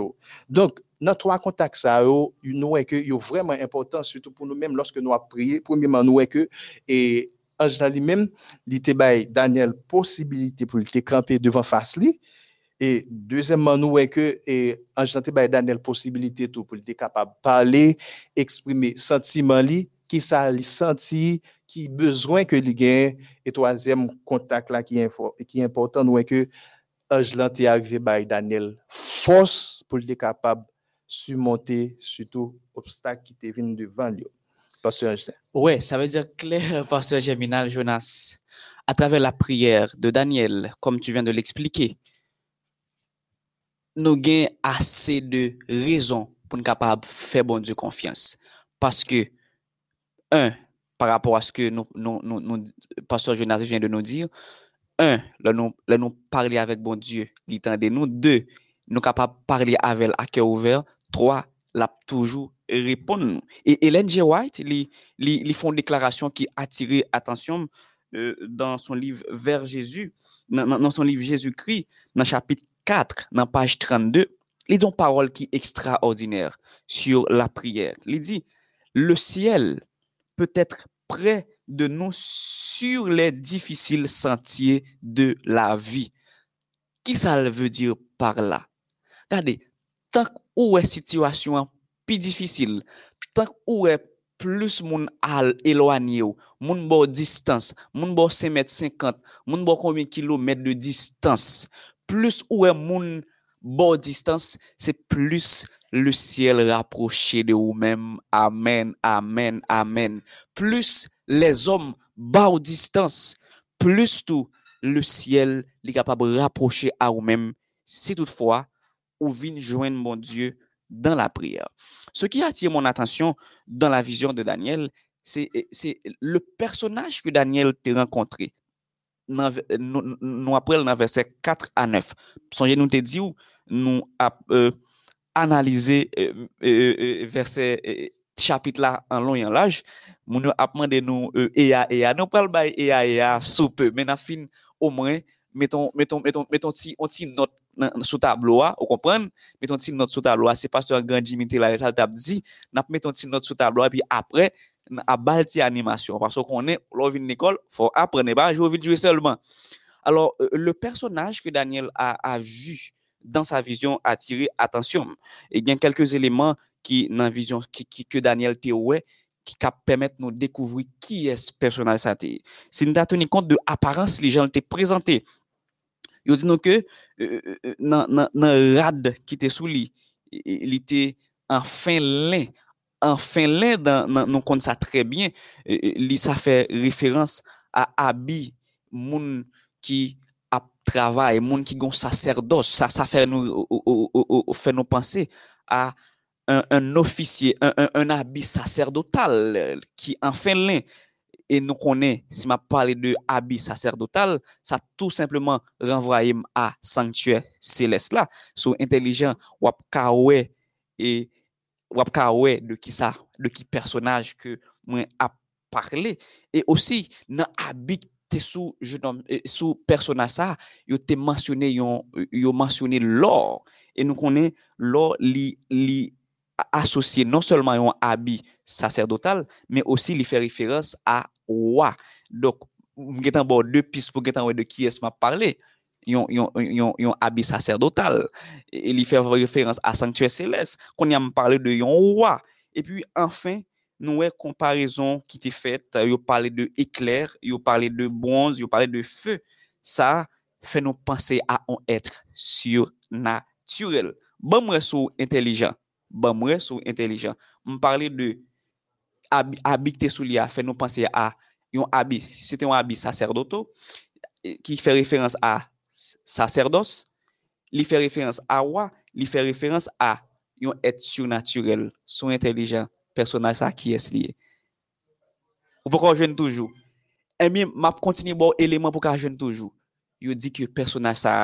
Donc nan twa kontak sa yo, nou wè ke yo vreman important, sütou pou nou mèm loske nou ap priye, pou mèm an nou wè ke, e anjan li mèm, li te bay Daniel posibilite pou li te kampe devan fas li, e dezemman nou wè ke, e anjan te bay Daniel posibilite tou pou li te kapab pale, eksprime sentiman li, ki sa li senti, ki bezwen ke li gen, e toazem kontak la ki, info, ki important nou wè ke, anjan te agve bay Daniel fos pou li te kapab surmonter surtout obstacles qui te viennent devant lui. Pasteur Justin. Ouais, ça veut dire clair, Pasteur Germinal Jonas. À travers la prière de Daniel, comme tu viens de l'expliquer, nous avons assez de raisons pour nous capables de faire bon Dieu confiance. Parce que, un, par rapport à ce que nous, Pasteur Jonas vient de nous dire, un, là nous, là nous parler avec bon Dieu, de nous. Deux, nous capables de parler avec à cœur ouvert. Trois, l'a toujours répondre. Et Hélène G. White, ils font une déclaration qui attiré attention euh, dans son livre Vers Jésus, dans, son livre Jésus-Christ, dans chapitre 4, dans page 32. Il dit une parole qui est extraordinaire sur la prière. Il dit, le ciel peut être près de nous sur les difficiles sentiers de la vie. Qui ça veut dire par là? Regardez, tant où est situation plus difficile, tant où est plus moun al éloigné ou, moun bo distance, moun bo 5 mètres 50, moun bo combien kilomètres de distance, plus où est moun bo distance, c'est plus le ciel rapproché de vous-même. Amen, amen, amen. Plus les hommes bas distance, plus tout le ciel est capable de rapprocher à vous-même. Si toutefois, ou venez joindre mon Dieu dans la prière. Ce qui attire mon attention dans la vision de Daniel, c'est le personnage que Daniel t'a rencontré. Nous apprenons dans verset 4 à 9. Songez nous te dit nous euh, analyser euh, euh, euh, verset chapitre là en long et en large nous a demandé nous ea ea nous parle ba ea ea sous peu mais na fin au moins mettons mettons mettons mettons on note sous tableau vous comprenez mettons ti note sous tableau c'est pasteur grand Jimmy là ça t'a dit n'a mettons ti note sous tableau et puis après à balti animation parce qu'on est l'on vient l'école faut apprendre pas jouer jouer seulement alors le personnage que Daniel a, vu dans sa vision attirer attention. Il y a quelques éléments qui, vision qui, que Daniel Théoué, qui permettent de nous découvrir qui est ce personnage. Si nous avons compte de l'apparence, les gens l'ont présenté. Yo di nou ke euh, euh, euh, nan, nan, nan rad ki te sou li, li te an fin len, an fin len dan, nan, nou kon sa trebyen, e, e, li sa fe referans a abi moun ki ap travay, moun ki gon saserdos, sa, sa fe nou, nou panse a un, un ofisye, un, un, un abi saserdotal euh, ki an fin len, E nou konen, si ma pale de abi saserdotal, sa tout simplement renvoye m a sanktue selest la. Sou intelijan wap kawe e wap kawe de ki sa, de ki personaj ke mwen ap parle. E osi nan abi te sou, euh, sou personaj sa, yo te mansyone yon, yo mansyone lor. E nou konen lor li, li asosye non selman yon abi saserdotal, men osi li fe referans a donc vous avez bon deux pistes pour de qui est-ce m'a parlé? Yon, yon, yon, yon habit sacerdotal il fait référence à sanctuaire céleste qu'on y a parlé de yon roi et puis enfin nous avons comparaison qui était faite, vous parlez de éclair, vous parlez de bronze, vous parlez de feu. Ça fait nous penser à un être surnaturel. Bon, moi, sou intelligent. Bon, moi, sou intelligent. On parlait de habit te sou li a fè nou panse a yon habit, se te yon habit sacerdoto, e, ki fè referans a sacerdos, li fè referans a wa, li fè referans a yon et surnaturel, son intelijan, personaj sa ki es liye. Ou pou ka jwen toujou. E mi map kontini bo eleman pou ka jwen toujou. Yo di ki personaj sa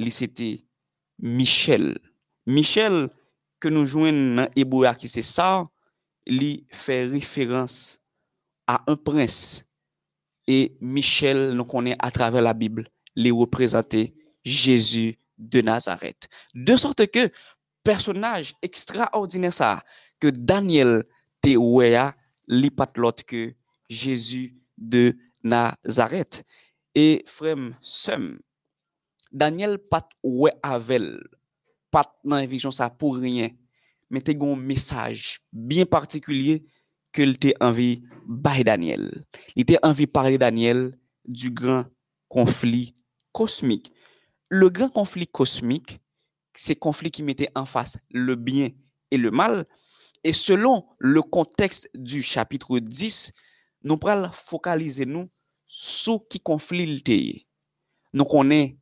li sete Michel. Michel ke nou jwen nan Eboya ki se sa, li fè referans a un prens e Michel nou konen a travèr la Bible li reprezentè Jésus de Nazareth. De sorte ke personaj ekstraordinè sa ke Daniel te weya li pat lot ke Jésus de Nazareth. E frem sem, Daniel pat we avel, pat nan eviksyon sa pou riyen. men te gon mesaj bien partikulye ke li te anvi bay Daniel. Li te anvi pale Daniel du gran konflik kosmik. Le gran konflik kosmik, se konflik ki mette an fas le bien et le mal, et selon le konteks du chapitre 10, nou pral fokalize nou sou ki konflik li te ye. Nou konen,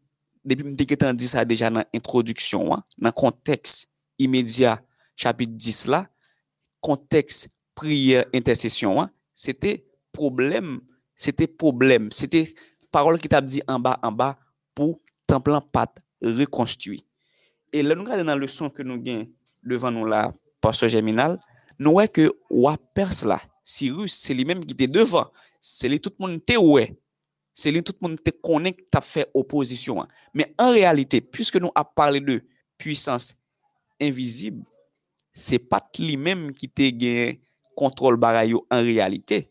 depi mte ketan di sa deja nan introduksyon, nan konteks imedya chapitre 10 là, contexte prière, intercession, hein, c'était problème, c'était problème, c'était parole qui t'a dit en bas, en bas, pour temple pas reconstruit. Et là, nous regardons dans le son que nous avons devant nous là, pasteur Germinal, nous voyons que wa Perse là, Cyrus, c'est lui-même qui était devant. C'est lui tout le monde était ouais. C'est lui tout le monde était connaît qui fait opposition. Hein. Mais en réalité, puisque nous avons parlé de puissance invisible, se pat li menm ki te gen kontrol baray yo an realite.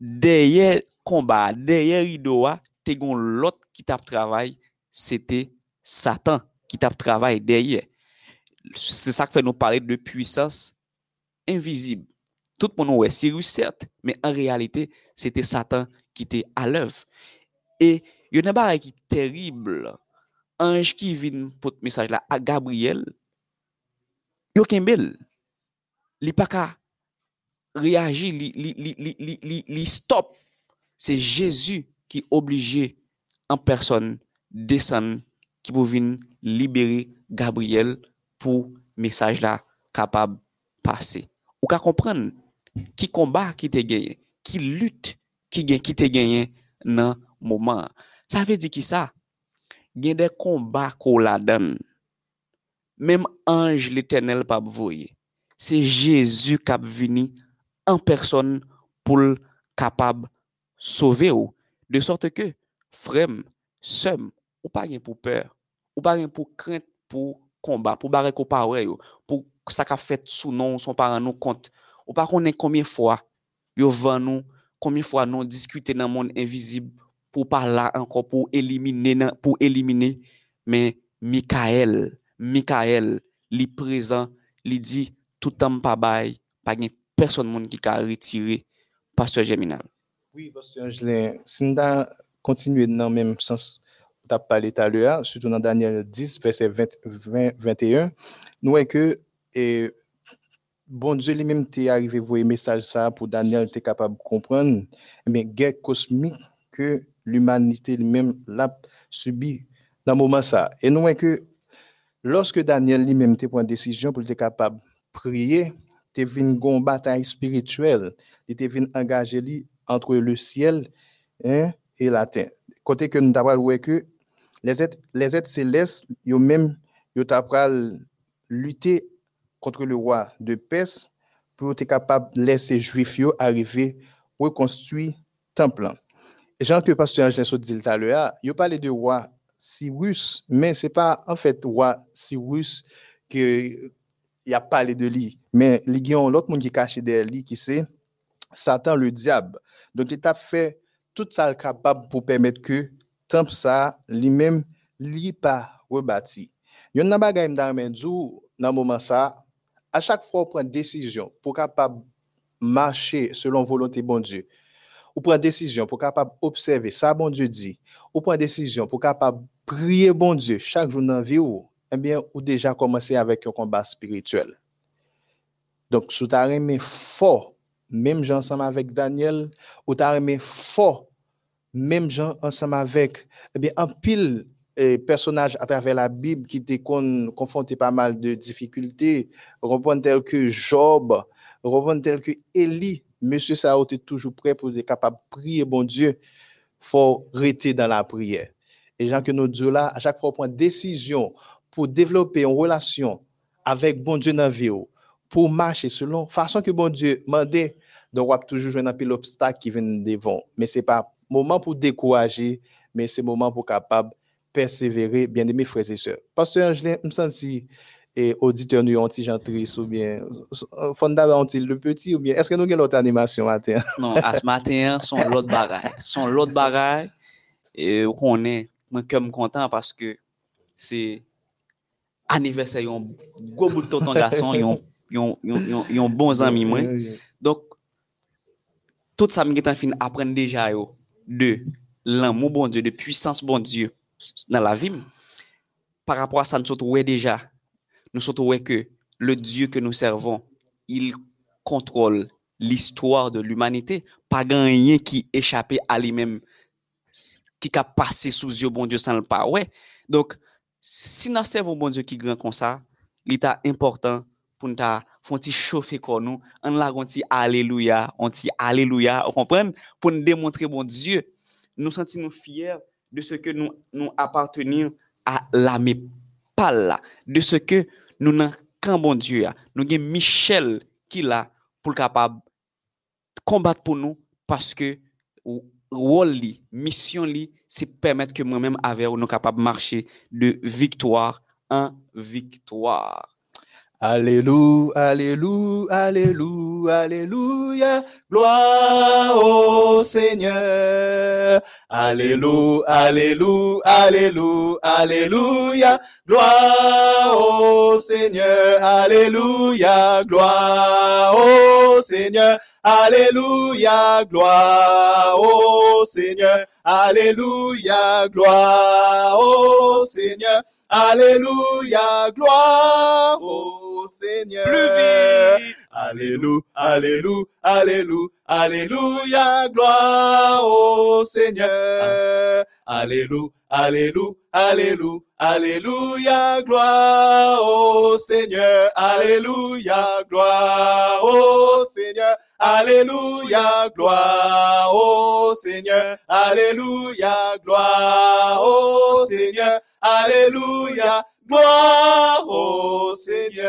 Deye komba, deye ridowa, te gon lot ki tap travay, se te satan ki tap travay deye. Se sa ke fè nou pale de puissance invizib. Tout moun nou wè Sirius cert, men an realite, se te satan ki te alèv. E yon e baray ki terible, anj ki vin pot mesaj la a Gabriel, yo kembel, li pa ka reagi, li, li, li, li stop, se Jezu ki oblige an person desan ki pou vin libere Gabriel pou mesaj la kapab pase. Ou ka kompren ki komba ki te genyen, ki lut ki, gen, ki te genyen nan mouman. Sa ve di ki sa, gen de komba ko la dan, Même ange l'éternel pas voyer. C'est Jésus qui a venu en personne pour capable sauver de sorte que frère, somme ou pas pour peur, ou pas pour crainte pour combat, pour barrer ko pour ça qu'a fait sous nom son parent nous compte. Ou pas connaît combien fois yo vend nous, combien fois nous discuter dans le monde invisible pour parler encore pour éliminer pour éliminer mais Michael, Michael, li présent, li dit tout temps pas bail, pas personne monde qui a retiré pasteur Germinal. Oui, pasteur Angelin, si nous continuer dans le même sens tu as parlé tout à l'heure, surtout dans Daniel 10, verset 20, 21, nous voyons que et, bon Dieu lui-même est arrivé voir message ça pour Daniel était capable de comprendre, mais guerre cosmique que l'humanité lui-même l'a subi dans le moment ça. Et nous voyons que lorsque Daniel lui-même était une décision pour être capable de prier, il était une bataille spirituelle, il était engagé entre le ciel hein, et la terre. Côté que nous avons que les êtres, les célestes, ils même, ils lutter contre le roi de Perse pour être capable de laisser les Juifs arriver reconstruire le temple. Et Jean que pasteur Angel dit tout à il parlé de roi Cyrus, mais ce n'est pas en fait roi Cyrus que il a parlé de lui, mais il y a l'autre monde qui caché derrière lui, qui c'est Satan le diable. Donc il a fait tout ça capable pour permettre que temple ça lui-même li pas rebâti. Yon nan bagay m'dan djou nan moment ça, à chaque fois on prend décision pour capable marcher selon volonté bon Dieu. Ou prend décision pour capable observer ça bon Dieu dit. Ou prend décision pour capable prier bon Dieu chaque jour dans vie ou eh bien ou déjà commencé avec un combat spirituel. Donc sous ta fort même gens ensemble avec Daniel ou ta fort même gens ensemble avec eh bien un pile eh, personnages à travers la Bible qui étaient confrontés pas mal de difficultés, reprendre tel que Job, reprendre tel que Élie, monsieur ça était toujours prêt pour être capable de prier bon Dieu, faut rester dans la prière. Et gens que nous Dieu là, à chaque fois prend décision pour développer une relation avec bon Dieu dans la vie, pour marcher selon façon que bon Dieu mandé, donc on va toujours un peu l'obstacle qui vient devant, mais c'est pas moment pour décourager, mais c'est moment pour capable persévérer, bien aimés frères et sœurs. Pasteur Angelin, je me sens si e auditeur nou yon ti jantris ou bien, fonda ba yon ti le peti ou bien, eske nou gen lot animasyon maten? non, as maten son lot bagay. Son lot bagay, e, ou konen, mwen kem kontan paske se aniversay yon go bout tonton gason, yon, yon, yon, yon bon zami mwen. Dok, tout sa mwen getan fin apren deja yo de l'amou bon Diyo, de puissance bon Diyo nan la vim, par rapport a sa nou sot wè deja nous sommes que le Dieu que nous servons, il contrôle l'histoire de l'humanité. Pas rien qui échappé à lui-même, qui a passé sous yeux bon Dieu sans le pas. Ouais. Donc, si nous servons bon Dieu qui grand comme ça, l'état important pour nous font chauffer comme nous, on la alléluia, on dit alléluia, vous comprenez? Pour nous démontrer bon Dieu, nous sentons fiers de ce que nous nous appartenons à l'âme de ce que nous n'avons qu'un bon Dieu. Nous avons Michel qui là pour capable combattre pour nous parce que rôle mission c'est permettre que moi-même avec nous capable marcher de victoire en victoire. Alléluia, Alléluia, Alléluia, Alléluia, gloire au Seigneur. Alléluia, Alléluia, Alléluia, Alléluia, gloire au Seigneur. Alléluia, gloire au Seigneur. Alléluia, gloire au Seigneur. Alléluia, gloire au Seigneur. Alléluia, gloire au Seigneur. Plus vite. Alléluia, Alléluia, Alléluia, Alléluia, gloire au Seigneur. Alléluia, Alléluia, Alléluia, Alléluia, gloire au Seigneur. Alléluia, gloire au Seigneur. Alléluia, gloire au Seigneur. Alléluia, gloire au Seigneur. Alléluia, gloire au Seigneur.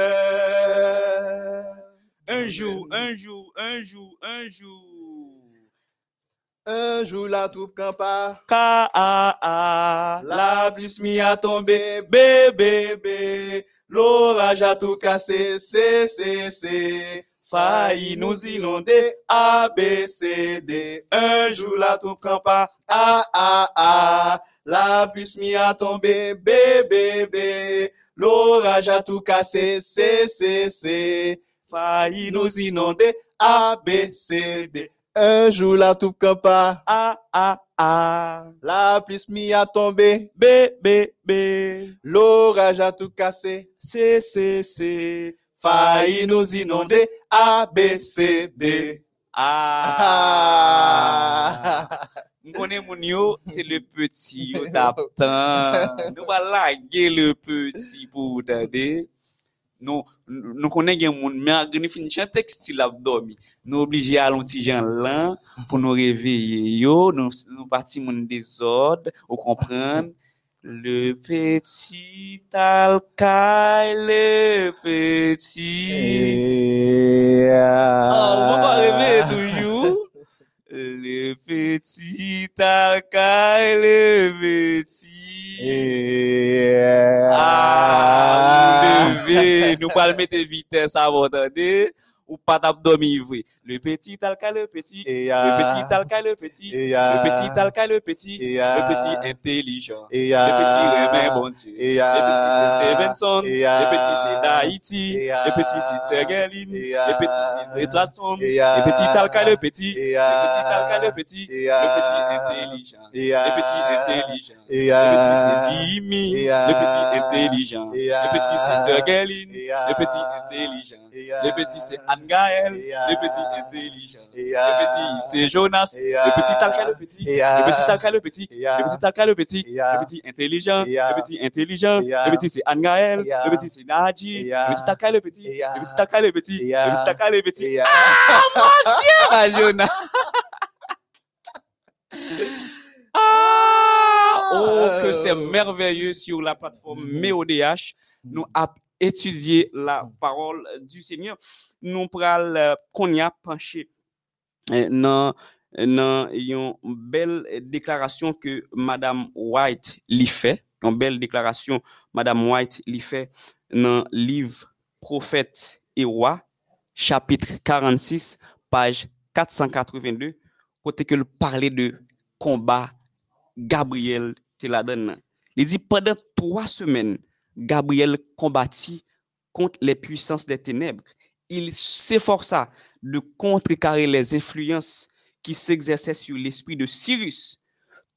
Un jour, un jour, un jour, un jour. Un jour la troupe campa, Ka a a. la pluie mi a tombé, bé, bé, bé. L'orage a tout cassé, c'est, c'est, c'est. Failli nous inonder, A, B, C, D. Un jour la troupe campa, A, A, A. La pluie mi a tombé, B, B, B. L'orage a tout cassé, C, C, C. Failli nous inonder, A, B, C, D. Un jour la troupe campa, A a a. la pluie mi a tombé, B b b. l'orage a tout cassé. C c c. Failli nous inonder, A, B, C, D. Ah. M konen moun yo, se le peti yo tap tan. Nou ba lage le peti pou dade. Nou, nou konen gen moun, men agni fin chan tekstil abdomi. Nou oblije alon ti jan lan pou nou reveye yo. Nou, nou pati moun dezod, ou kompran. Le peti talkay, le peti. Eh, ah. ah, ou moun pa reveye toujou. Le peti takay, le peti yeah. Am ah, leve, nou pal mette vites avotande Ou pas d'abdomen. Le petit alcaï, le petit. Le petit alcaï, le petit. Le petit alcaï, le petit. Le petit intelligent. Le petit Rémin bon Dieu. Le petit c'est Stevenson. Le petit c'est Tahiti. Le petit c'est Sergeline. Le petit c'est Retlatson. Le petit Talca le petit. Le petit Talca le petit. Le petit intelligent. Le petit intelligent. Le petit c'est Jimmy. Le petit intelligent. Le petit c'est Sergeline. Le petit intelligent. Le petit c'est Anne-Gaël. Le petit intelligent. Le petit c'est Jonas. Le petit Talca le petit. Le petit Talca le petit. Le petit Talca le petit. Le petit intelligent. Le petit intelligent. Le petit c'est Anne-Gaël. Le petit c'est Nadji. Le petit Talca le petit. Le petit Talca le petit. Le petit Talca le petit. Ah, mon chien, la Jonas. Ah, oh, que c'est merveilleux sur la plateforme MEODH. Nous avons étudié la parole du Seigneur. Nous prenons qu'on y a penché euh, dans dans une belle déclaration que Madame White lui fait, une belle déclaration Madame White lui fait dans le livre Prophète et Roi, chapitre 46, page 482, côté que le parler de combat, Gabriel te la donne. Il dit pendant trois semaines, Gabriel combattit contre les puissances des ténèbres. Il s'efforça de contrecarrer les influences qui s'exerçaient sur l'esprit de Cyrus.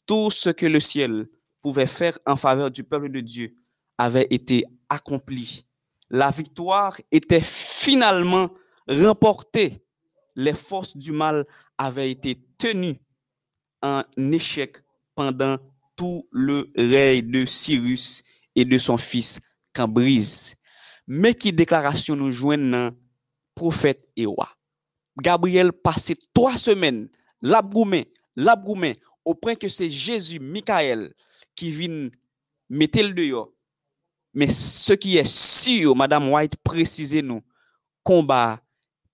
Tout ce que le ciel pouvait faire en faveur du peuple de Dieu avait été accomplie. La victoire était finalement remportée. Les forces du mal avaient été tenues en échec pendant tout le règne de Cyrus et de son fils Cambrise. Mais qui déclaration nous joignent prophète et roi. Gabriel passait trois semaines, l'abgoumé, l'abgoumé, au point que c'est Jésus, Michael, qui vient mettre le dehors. Mais ce qui est sûr, Madame White, précisez-nous, combat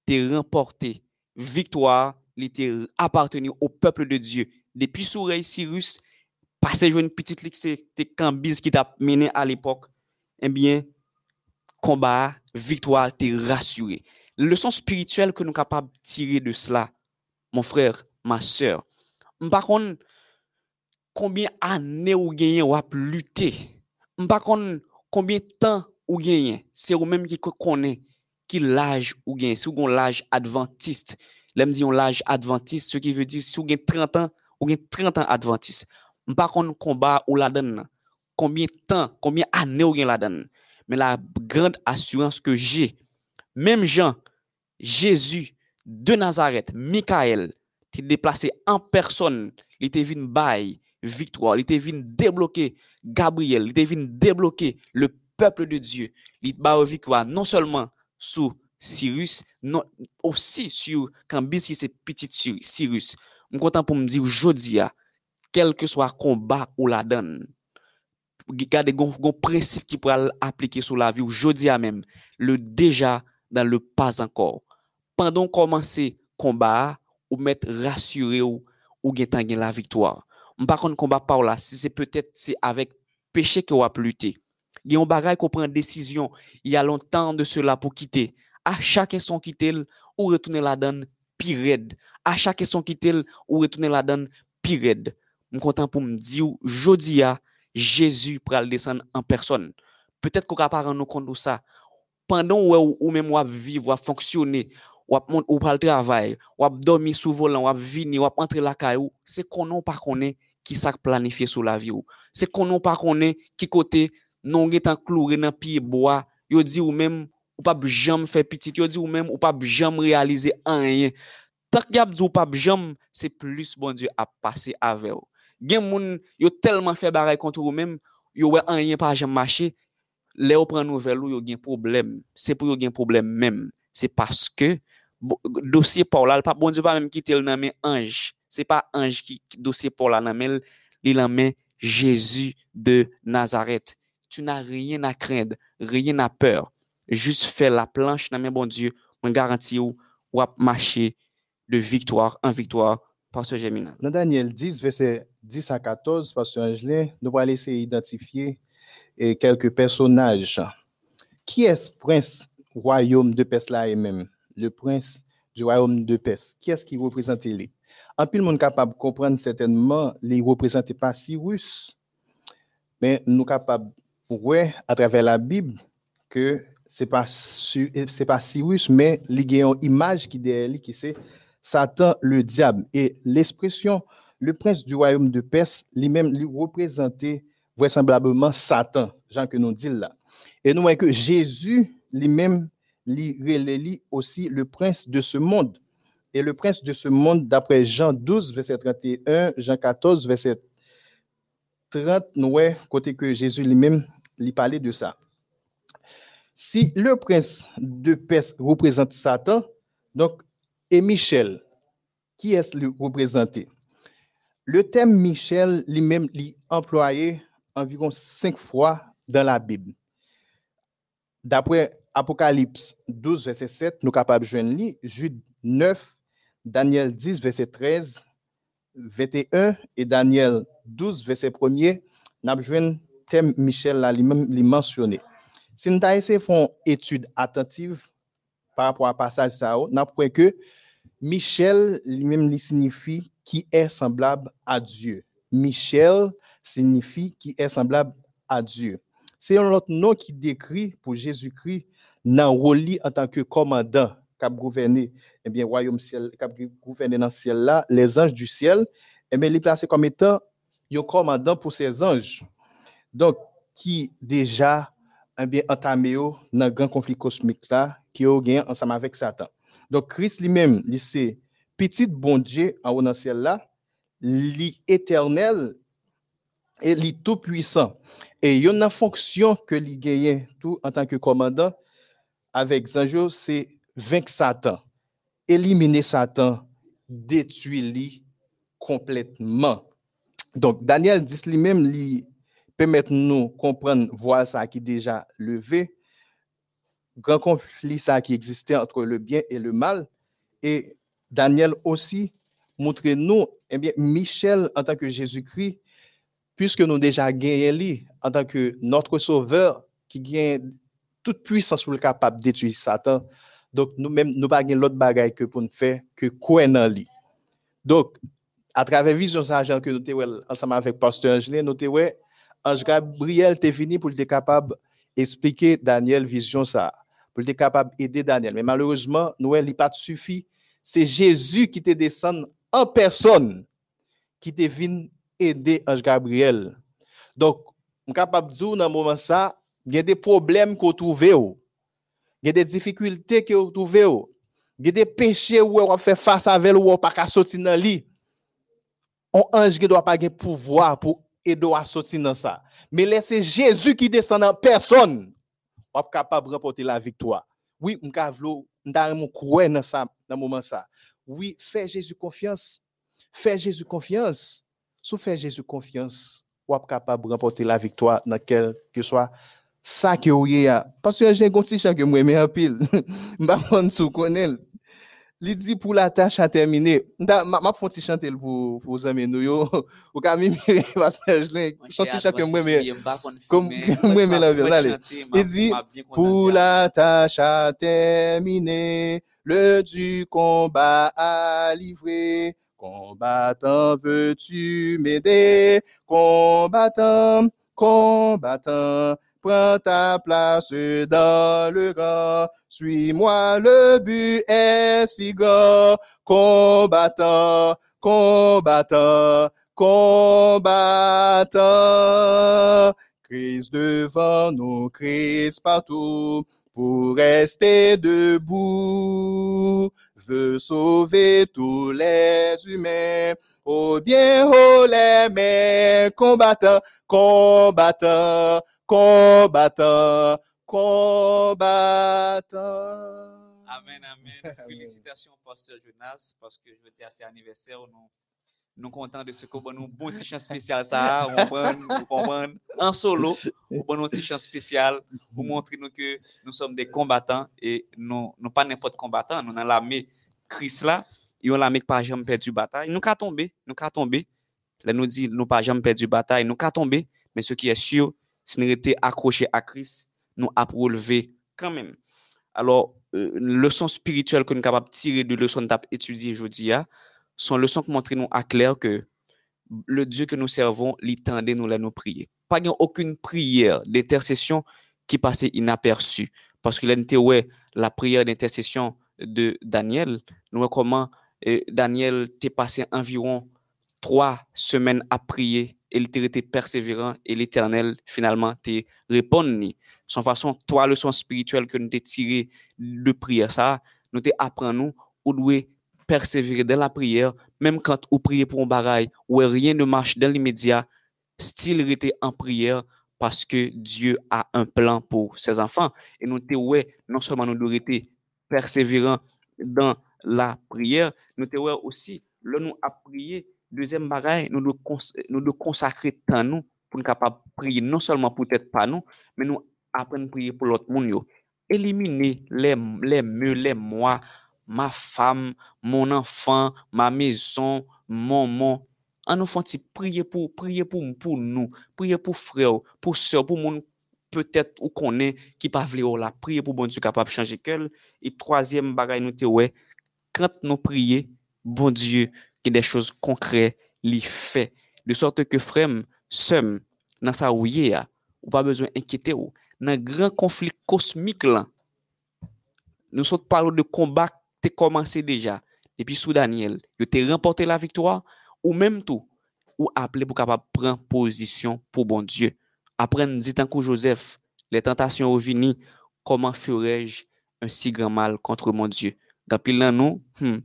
était remporté, victoire était appartenu au peuple de Dieu. Depuis sous Cyrus, passé une petite ligue, c'était Cambise qui t'a mené à l'époque. Eh bien, combat, victoire, t'es rassuré. Leçon spirituelle que nous sommes capables de tirer de cela, mon frère, ma soeur. Par contre, combien d'années ou gagné ou lutter? Par contre, combien de temps ou gagné? C'est vous-même qui connaît qui l'âge ou gagné. Si vous avez l'âge adventiste, dit l'âge adventiste, ce qui veut dire si vous avez 30 ans, ou avez 30 ans adventiste. Par contre, combat ou la donne, combien de temps, combien d'années ou la donne. Mais la grande assurance que j'ai, même Jean, Jésus de Nazareth, Michael, qui déplacé en personne, il était venu victoire, il était débloquer Gabriel, il était venu débloquer le peuple de Dieu. Il a victoire non seulement sous Cyrus, aussi sur Cambis qui c'est petit Cyrus. Je suis content pour me dire aujourd'hui, quel que soit combat ou la donne, regardez un principe qui pourrait appliquer sur la vie aujourd'hui même, le déjà dans le pas encore. Pendant commencer combat, ou mettre rassuré ou ou gagner la victoire. Par contre combat par là, si c'est peut-être c'est avec péché que vous a lutter. Il y a un bagage qu'on prend décision, il y a longtemps de cela pour quitter. À chaque instant quitter ou retourner la donne pire À chaque instant quitter ou retourner la donne pire suis content pour me dire jodi Jésus pral descendre en personne. Peut-être qu'on va pas rendre compte de ça. Pendant ou, ou même ou vivre, ou fonctionner, ou ou le travail, ou dormir sous volant, ou venir, ou entrer la caillou, c'est qu'on non pas connaît qui ça planifié sur la vie C'est qu'on non pas connaît qui côté non getan cloué dans pied bois, yo dit ou même ou pas jamais faire petit, yo dit ou même ou pas jamais réaliser rien. Tant qu'il y a ou pas jamais, c'est plus bon Dieu à passer avec vous. Gen moun yo telman fe baray kontou ou menm, yo wè an yen pa jem mache, le ou pren nouvel ou yo gen problem. Se pou yo gen problem menm. Se paske bo, dosye pou la, l pa bon di pa menm ki tel nan men anj. Se pa anj ki dosye pou la nan men, li nan men Jésus de Nazareth. Tu nan riyen na krend, riyen na peur. Jus fè la planche nan men bon Diyo, mwen garanti ou wap mache de victoire en victoire par ce Gémina. Dans Daniel 10, verset 10 à 14, Pasteur Angelin, nous allons essayer d'identifier eh, quelques personnages. Qui est ce prince royaume de Pes là même? Le prince du royaume de Pes. Qui est-ce qui représente lui? En plus, le monde capable de comprendre certainement, il ne représente pas Cyrus, mais nous capables de à travers la Bible que ce n'est pas, pas Cyrus, mais il y image qui est qui c'est Satan, le diable. Et l'expression le prince du royaume de Perse, lui-même, lui représentait vraisemblablement Satan, Jean que nous dit là. Et nous voyons que Jésus, lui-même, lui aussi le prince de ce monde. Et le prince de ce monde, d'après Jean 12, verset 31, Jean 14, verset 30, nous voyons côté que Jésus lui-même lui parlait de ça. Si le prince de Perse représente Satan, donc et Michel, qui est le représenté? Le thème Michel lui-même est employé environ cinq fois dans la Bible. D'après Apocalypse 12, verset 7, nous capables de joindre Jude 9, Daniel 10, verset 13, 21 et Daniel 12, verset 1 nous avons thème Michel là, lui mentionné. Si nous avons une étude attentive par rapport à passage ça, on apprend que Michel lui-même signifie qui est semblable à Dieu. Michel signifie qui est semblable à Dieu. C'est un autre nom qui décrit pour Jésus-Christ dans rôle en tant que commandant qui gouverné eh bien royaume ciel gouverné dans le ciel là les anges du ciel et eh bien il est placé comme étant un commandant pour ces anges. Donc qui déjà eh bien, entamé dans le grand conflit cosmique là, qui a gagné ensemble avec Satan. Donc, Christ lui-même, il c'est petit bon Dieu en haut dans ciel là, l'éternel et le tout puissant. Et il y a une fonction que il gagne tout en tant que commandant avec Zanjo, c'est vaincre Satan, éliminer Satan, détruire lui complètement. Donc, Daniel dit lui-même, lui permet nous comprendre, voir ça qui est déjà levé, grand conflit ça qui existait entre le bien et le mal. Et Daniel aussi montre nous, eh bien, Michel en tant que Jésus-Christ, puisque nous déjà gagné en tant que notre sauveur qui gagne toute puissance pour le capable détruire Satan. Donc, nous-mêmes, nous pas l'autre bagaille que pour nous faire que quoi dans lui. Donc, à travers vision agent que nous ensemble avec Pasteur Angelin, nous avons Ange Gabriel est venu pour être capable d'expliquer Daniel vision ça, pour être capable d'aider Daniel. Mais malheureusement, nous, il pas suffit. C'est Jésus qui te descend en personne, qui te vient aider Ange Gabriel. Donc, je suis capable de dire dans moment ça, il y a des problèmes qu'on trouve, il y a des difficultés qu'on trouve, il y a des péchés où on fait face avec ou on pas sortir dans lit. Un ange qui doit pas avoir pouvoir pour aider à sortir dans ça. Mais laissez Jésus qui descend en personne, on capable de remporter la victoire. Oui, je suis croire dans ça dans moment ça. Oui, fais Jésus confiance. Fais Jésus confiance. Si fais Jésus confiance, on est capable de remporter la victoire dans quel que soit ça que vous avez. Parce que j'ai un petit chant que moi j'aime un pile. Je ne sais pas il dit pour la tâche à terminer. Ma ma font chanter pour pour vous amis nous yo. Ou ka mi parce que je l'ai chanté chaque moi mais comme moi la. Il dit pour la tâche à terminer, le du combat à livrer. Combattant, veux-tu m'aider? Combattant, combattant, prends ta place dans le rang. Suis-moi, le but est si grand. Combattant, combattant, combattant. Christ devant nous, Christ partout pour rester debout, veut sauver tous les humains. Au bien haut les mains, combattant, combattant, combattant, combattant. Amen, amen. Félicitations, Pasteur Jonas, parce que je veux dire, c'est anniversaire. Nous, nous contents de ce qu'on a un bon petit chant spécial, ça. On en solo, on a un petit chant spécial pour montrer nous que nous sommes des combattants et nous, nous pas n'importe combattant. Nous avons l'armée Christ là. Et on l'armée pas jamais perdu bataille. Nous qu'à tomber, nous qu'à tomber. Là, nous dit, nous pas jamais perdu bataille, nous qu'à tomber. Mais ce qui est sûr, si nous étions accrochés à Christ, nous avons relevé quand même. Alors, euh, leçon spirituelle que nous de tirer de leçon d'étudier aujourd'hui, sont leçons qui montrent nous à clair que le Dieu que nous servons, l'étendait nous la nous prier. Pas aucune prière d'intercession qui passait inaperçue. Parce que là, ouais, la prière d'intercession de Daniel, nous voyons comment euh, Daniel t'est passé environ trois semaines à prier et il était persévérant et l'éternel finalement t'est répondu. Sans façon, trois leçons spirituelles que nous t'es tiré de prière ça, nous t'es nous ou doué persévérer dans la prière, même quand vous priez pour un bagaille où rien ne marche dans l'immédiat, style rester en prière parce que Dieu a un plan pour ses enfants. Et nous, ouais, non seulement nous devons être persévérants dans la prière, nous devons aussi, là, nous à prier, deuxième bagaille, nous devons consacrer temps nous pour nous capable prier, non seulement peut-être pas nous, mais nous apprendre à prier pour l'autre monde. Éliminer les, les les moi, ma femme, mon enfant, ma maison, mon mon. An nou fon ti priye pou, priye pou, pou nou, priye pou freyo, pou seyo, pou moun peut-être ou konen ki pa vle ou la. Priye pou bon Dieu kapap chanje kel. Et troisième bagay nou te we, kant nou priye, bon Dieu ki de chos konkre li fe. De sorte ke frem, sem, nan sa ouye ya, ou pa bezwen enkite ou, nan gran konflik kosmik lan. Nou sot palo de kombat te komanse deja, epi sou Daniel, yo te remporte la viktoa, ou menm tou, ou aple pou kapap pren posisyon pou bon Diyo. Apren ditan kou Joseph, le tentasyon ou vini, koman furej un si gran mal kontre mon Diyo. Gampil nan nou, hmm,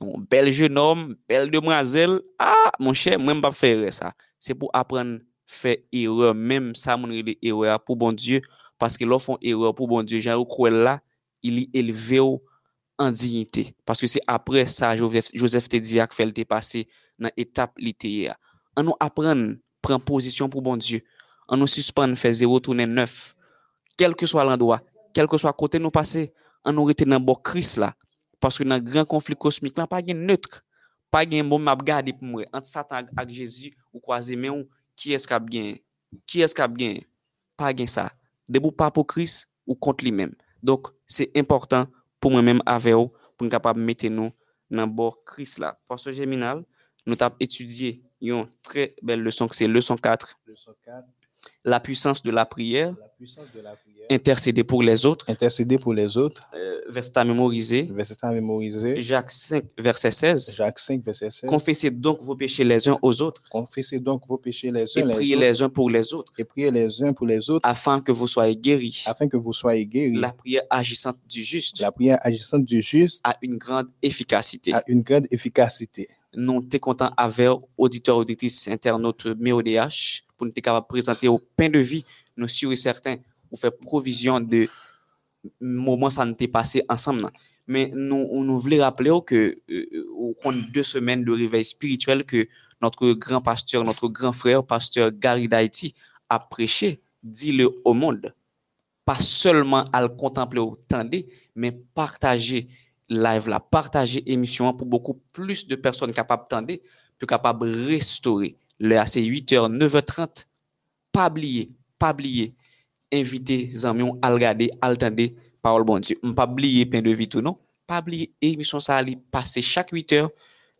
non, bel jenom, bel demwazel, ah, mon chè, mwen pa fere sa. Se pou apren fè erè, mèm sa moun rele erè pou bon Diyo, paske lò fon erè pou bon Diyo, jan ou kouel la, ili eleve ou, en dignité. Parce que c'est après ça, Joseph, Joseph te dit que fait le passé dans l'étape littéraire. On nous apprendre, prendre position pour bon Dieu. On nous suspend, faire zéro tourner neuf. Quel que soit l'endroit, quel que soit côté nous passer, on nous rete dans le Christ là. Parce que dans le grand conflit cosmique là, pas de neutre. Pas de bon m'a garder pour moi. Entre Satan et Jésus, ou croiser mais qui est-ce qui a bien? Qui est-ce qui a bien? Pas de ça. Debout pas pour Christ ou contre lui-même. Donc, c'est important pour moi-même avec vous, pour nous capable mettre nous dans le Christ là. Pasteur Géminal, nous avons étudié une très belle leçon, c'est leçon 4. Leçon 4. La puissance de la prière. La puissance de la prière. Intercéder pour les autres. Intercéder pour les autres. Euh, verset à mémoriser. Verset à mémoriser. Jacques 5, verset 16. Jacques 5, verset 16. Confessez donc vos péchés les uns aux autres. Confessez donc vos péchés les Et uns les priez autres. les uns pour les autres, Et priez les uns pour les autres afin que vous soyez guéris. afin que vous soyez guéris. La prière agissante du juste La prière agissante du juste a une grande efficacité. a une grande efficacité. Nous sommes contents avec auditeurs, auditrices, internautes MéoDH pour nous être de présenter au pain de vie, nous sûrs et certains, ou faire provision de moments ça nous passé ensemble. Mais nous, nous voulons rappeler que euh, au de deux semaines de réveil spirituel que notre grand pasteur, notre grand frère, pasteur Gary Daiti, a prêché, dit-le au monde. Pas seulement à le contempler tendez, mais partager live là, partager émission pour beaucoup plus de personnes capables d'entendre, plus capables de restaurer. Le c'est 8h, 9h30. Pas oublier, pas oublier. Inviter les amis à regarder, à attendre parole bon Dieu. Pas oublier pain de vie tout non? Pas oublier émission ça aller passer chaque 8h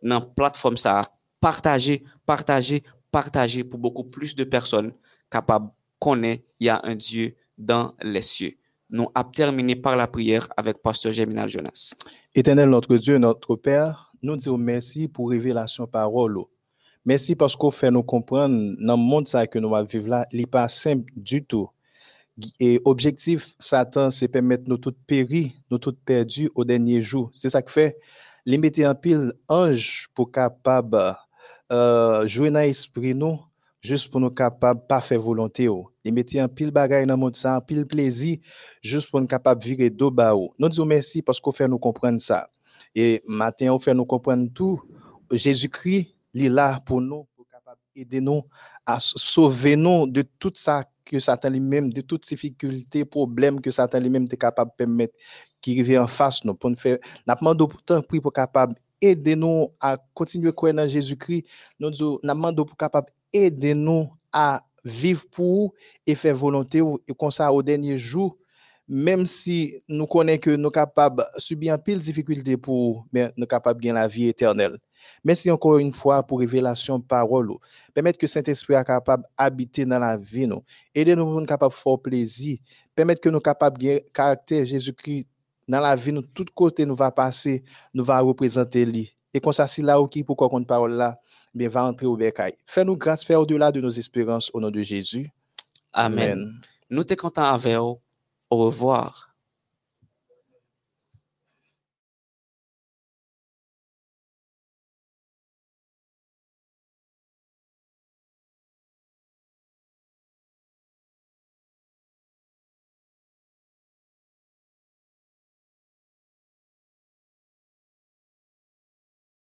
dans la plateforme ça. Partager, partager, partager pour beaucoup plus de personnes capables connaître il y a un Dieu dans les cieux. Nous avons terminé par la prière avec Pasteur Germinal Jonas. Éternel notre Dieu, notre Père, nous disons merci pour révélation parole. Merci parce qu'on fait nous comprendre dans le monde que nous va vivre là, il n'est pas simple du tout. Et objectif, Satan, c'est permettre nous toutes périr, nous toutes perdus au dernier jour. C'est ça que fait. Mettre en pile ange pour capable euh, jouer dans l'esprit juste pour nous capable pas faire volonté. oh. Mettre en pile bagaille dans le monde ça, en pile plaisir, juste pour nous capable virer dos bas. oh. Nous disons merci parce qu'on fait nous comprendre ça. Et matin, on fait nous comprendre tout. Jésus-Christ, est là pour nous, pour aider nous à sauver nous de tout ça que Satan lui-même, de toutes difficultés, problèmes que Satan lui-même est capable de permettre qui revient en face nous pour nous faire. Pourtant prix pour capable aider nous à continuer à croire dans Jésus-Christ. Nous demandé pour capable aider nous à vivre pour et faire volonté et comme ça au dernier jour même si nous connaissons que nous sommes capables de subir un pile de difficultés pour, mais nous sommes capables de gagner la vie éternelle. Merci encore une fois pour révélation parole. Permettre que Saint-Esprit soit capable d'habiter dans la vie. Nous. Aider nous pour nous capables de faire plaisir. Permettre que nous capables de gagner caractère Jésus-Christ dans la vie. Nous, tout côté nous va passer, nous va représenter lui. Et comme ça, si là qui pour qu'on parole là, bien va entrer au bercail. Fais-nous grâce, faire au-delà de nos espérances au nom de Jésus. Amen. Nous te contents avec vous. Au revoir.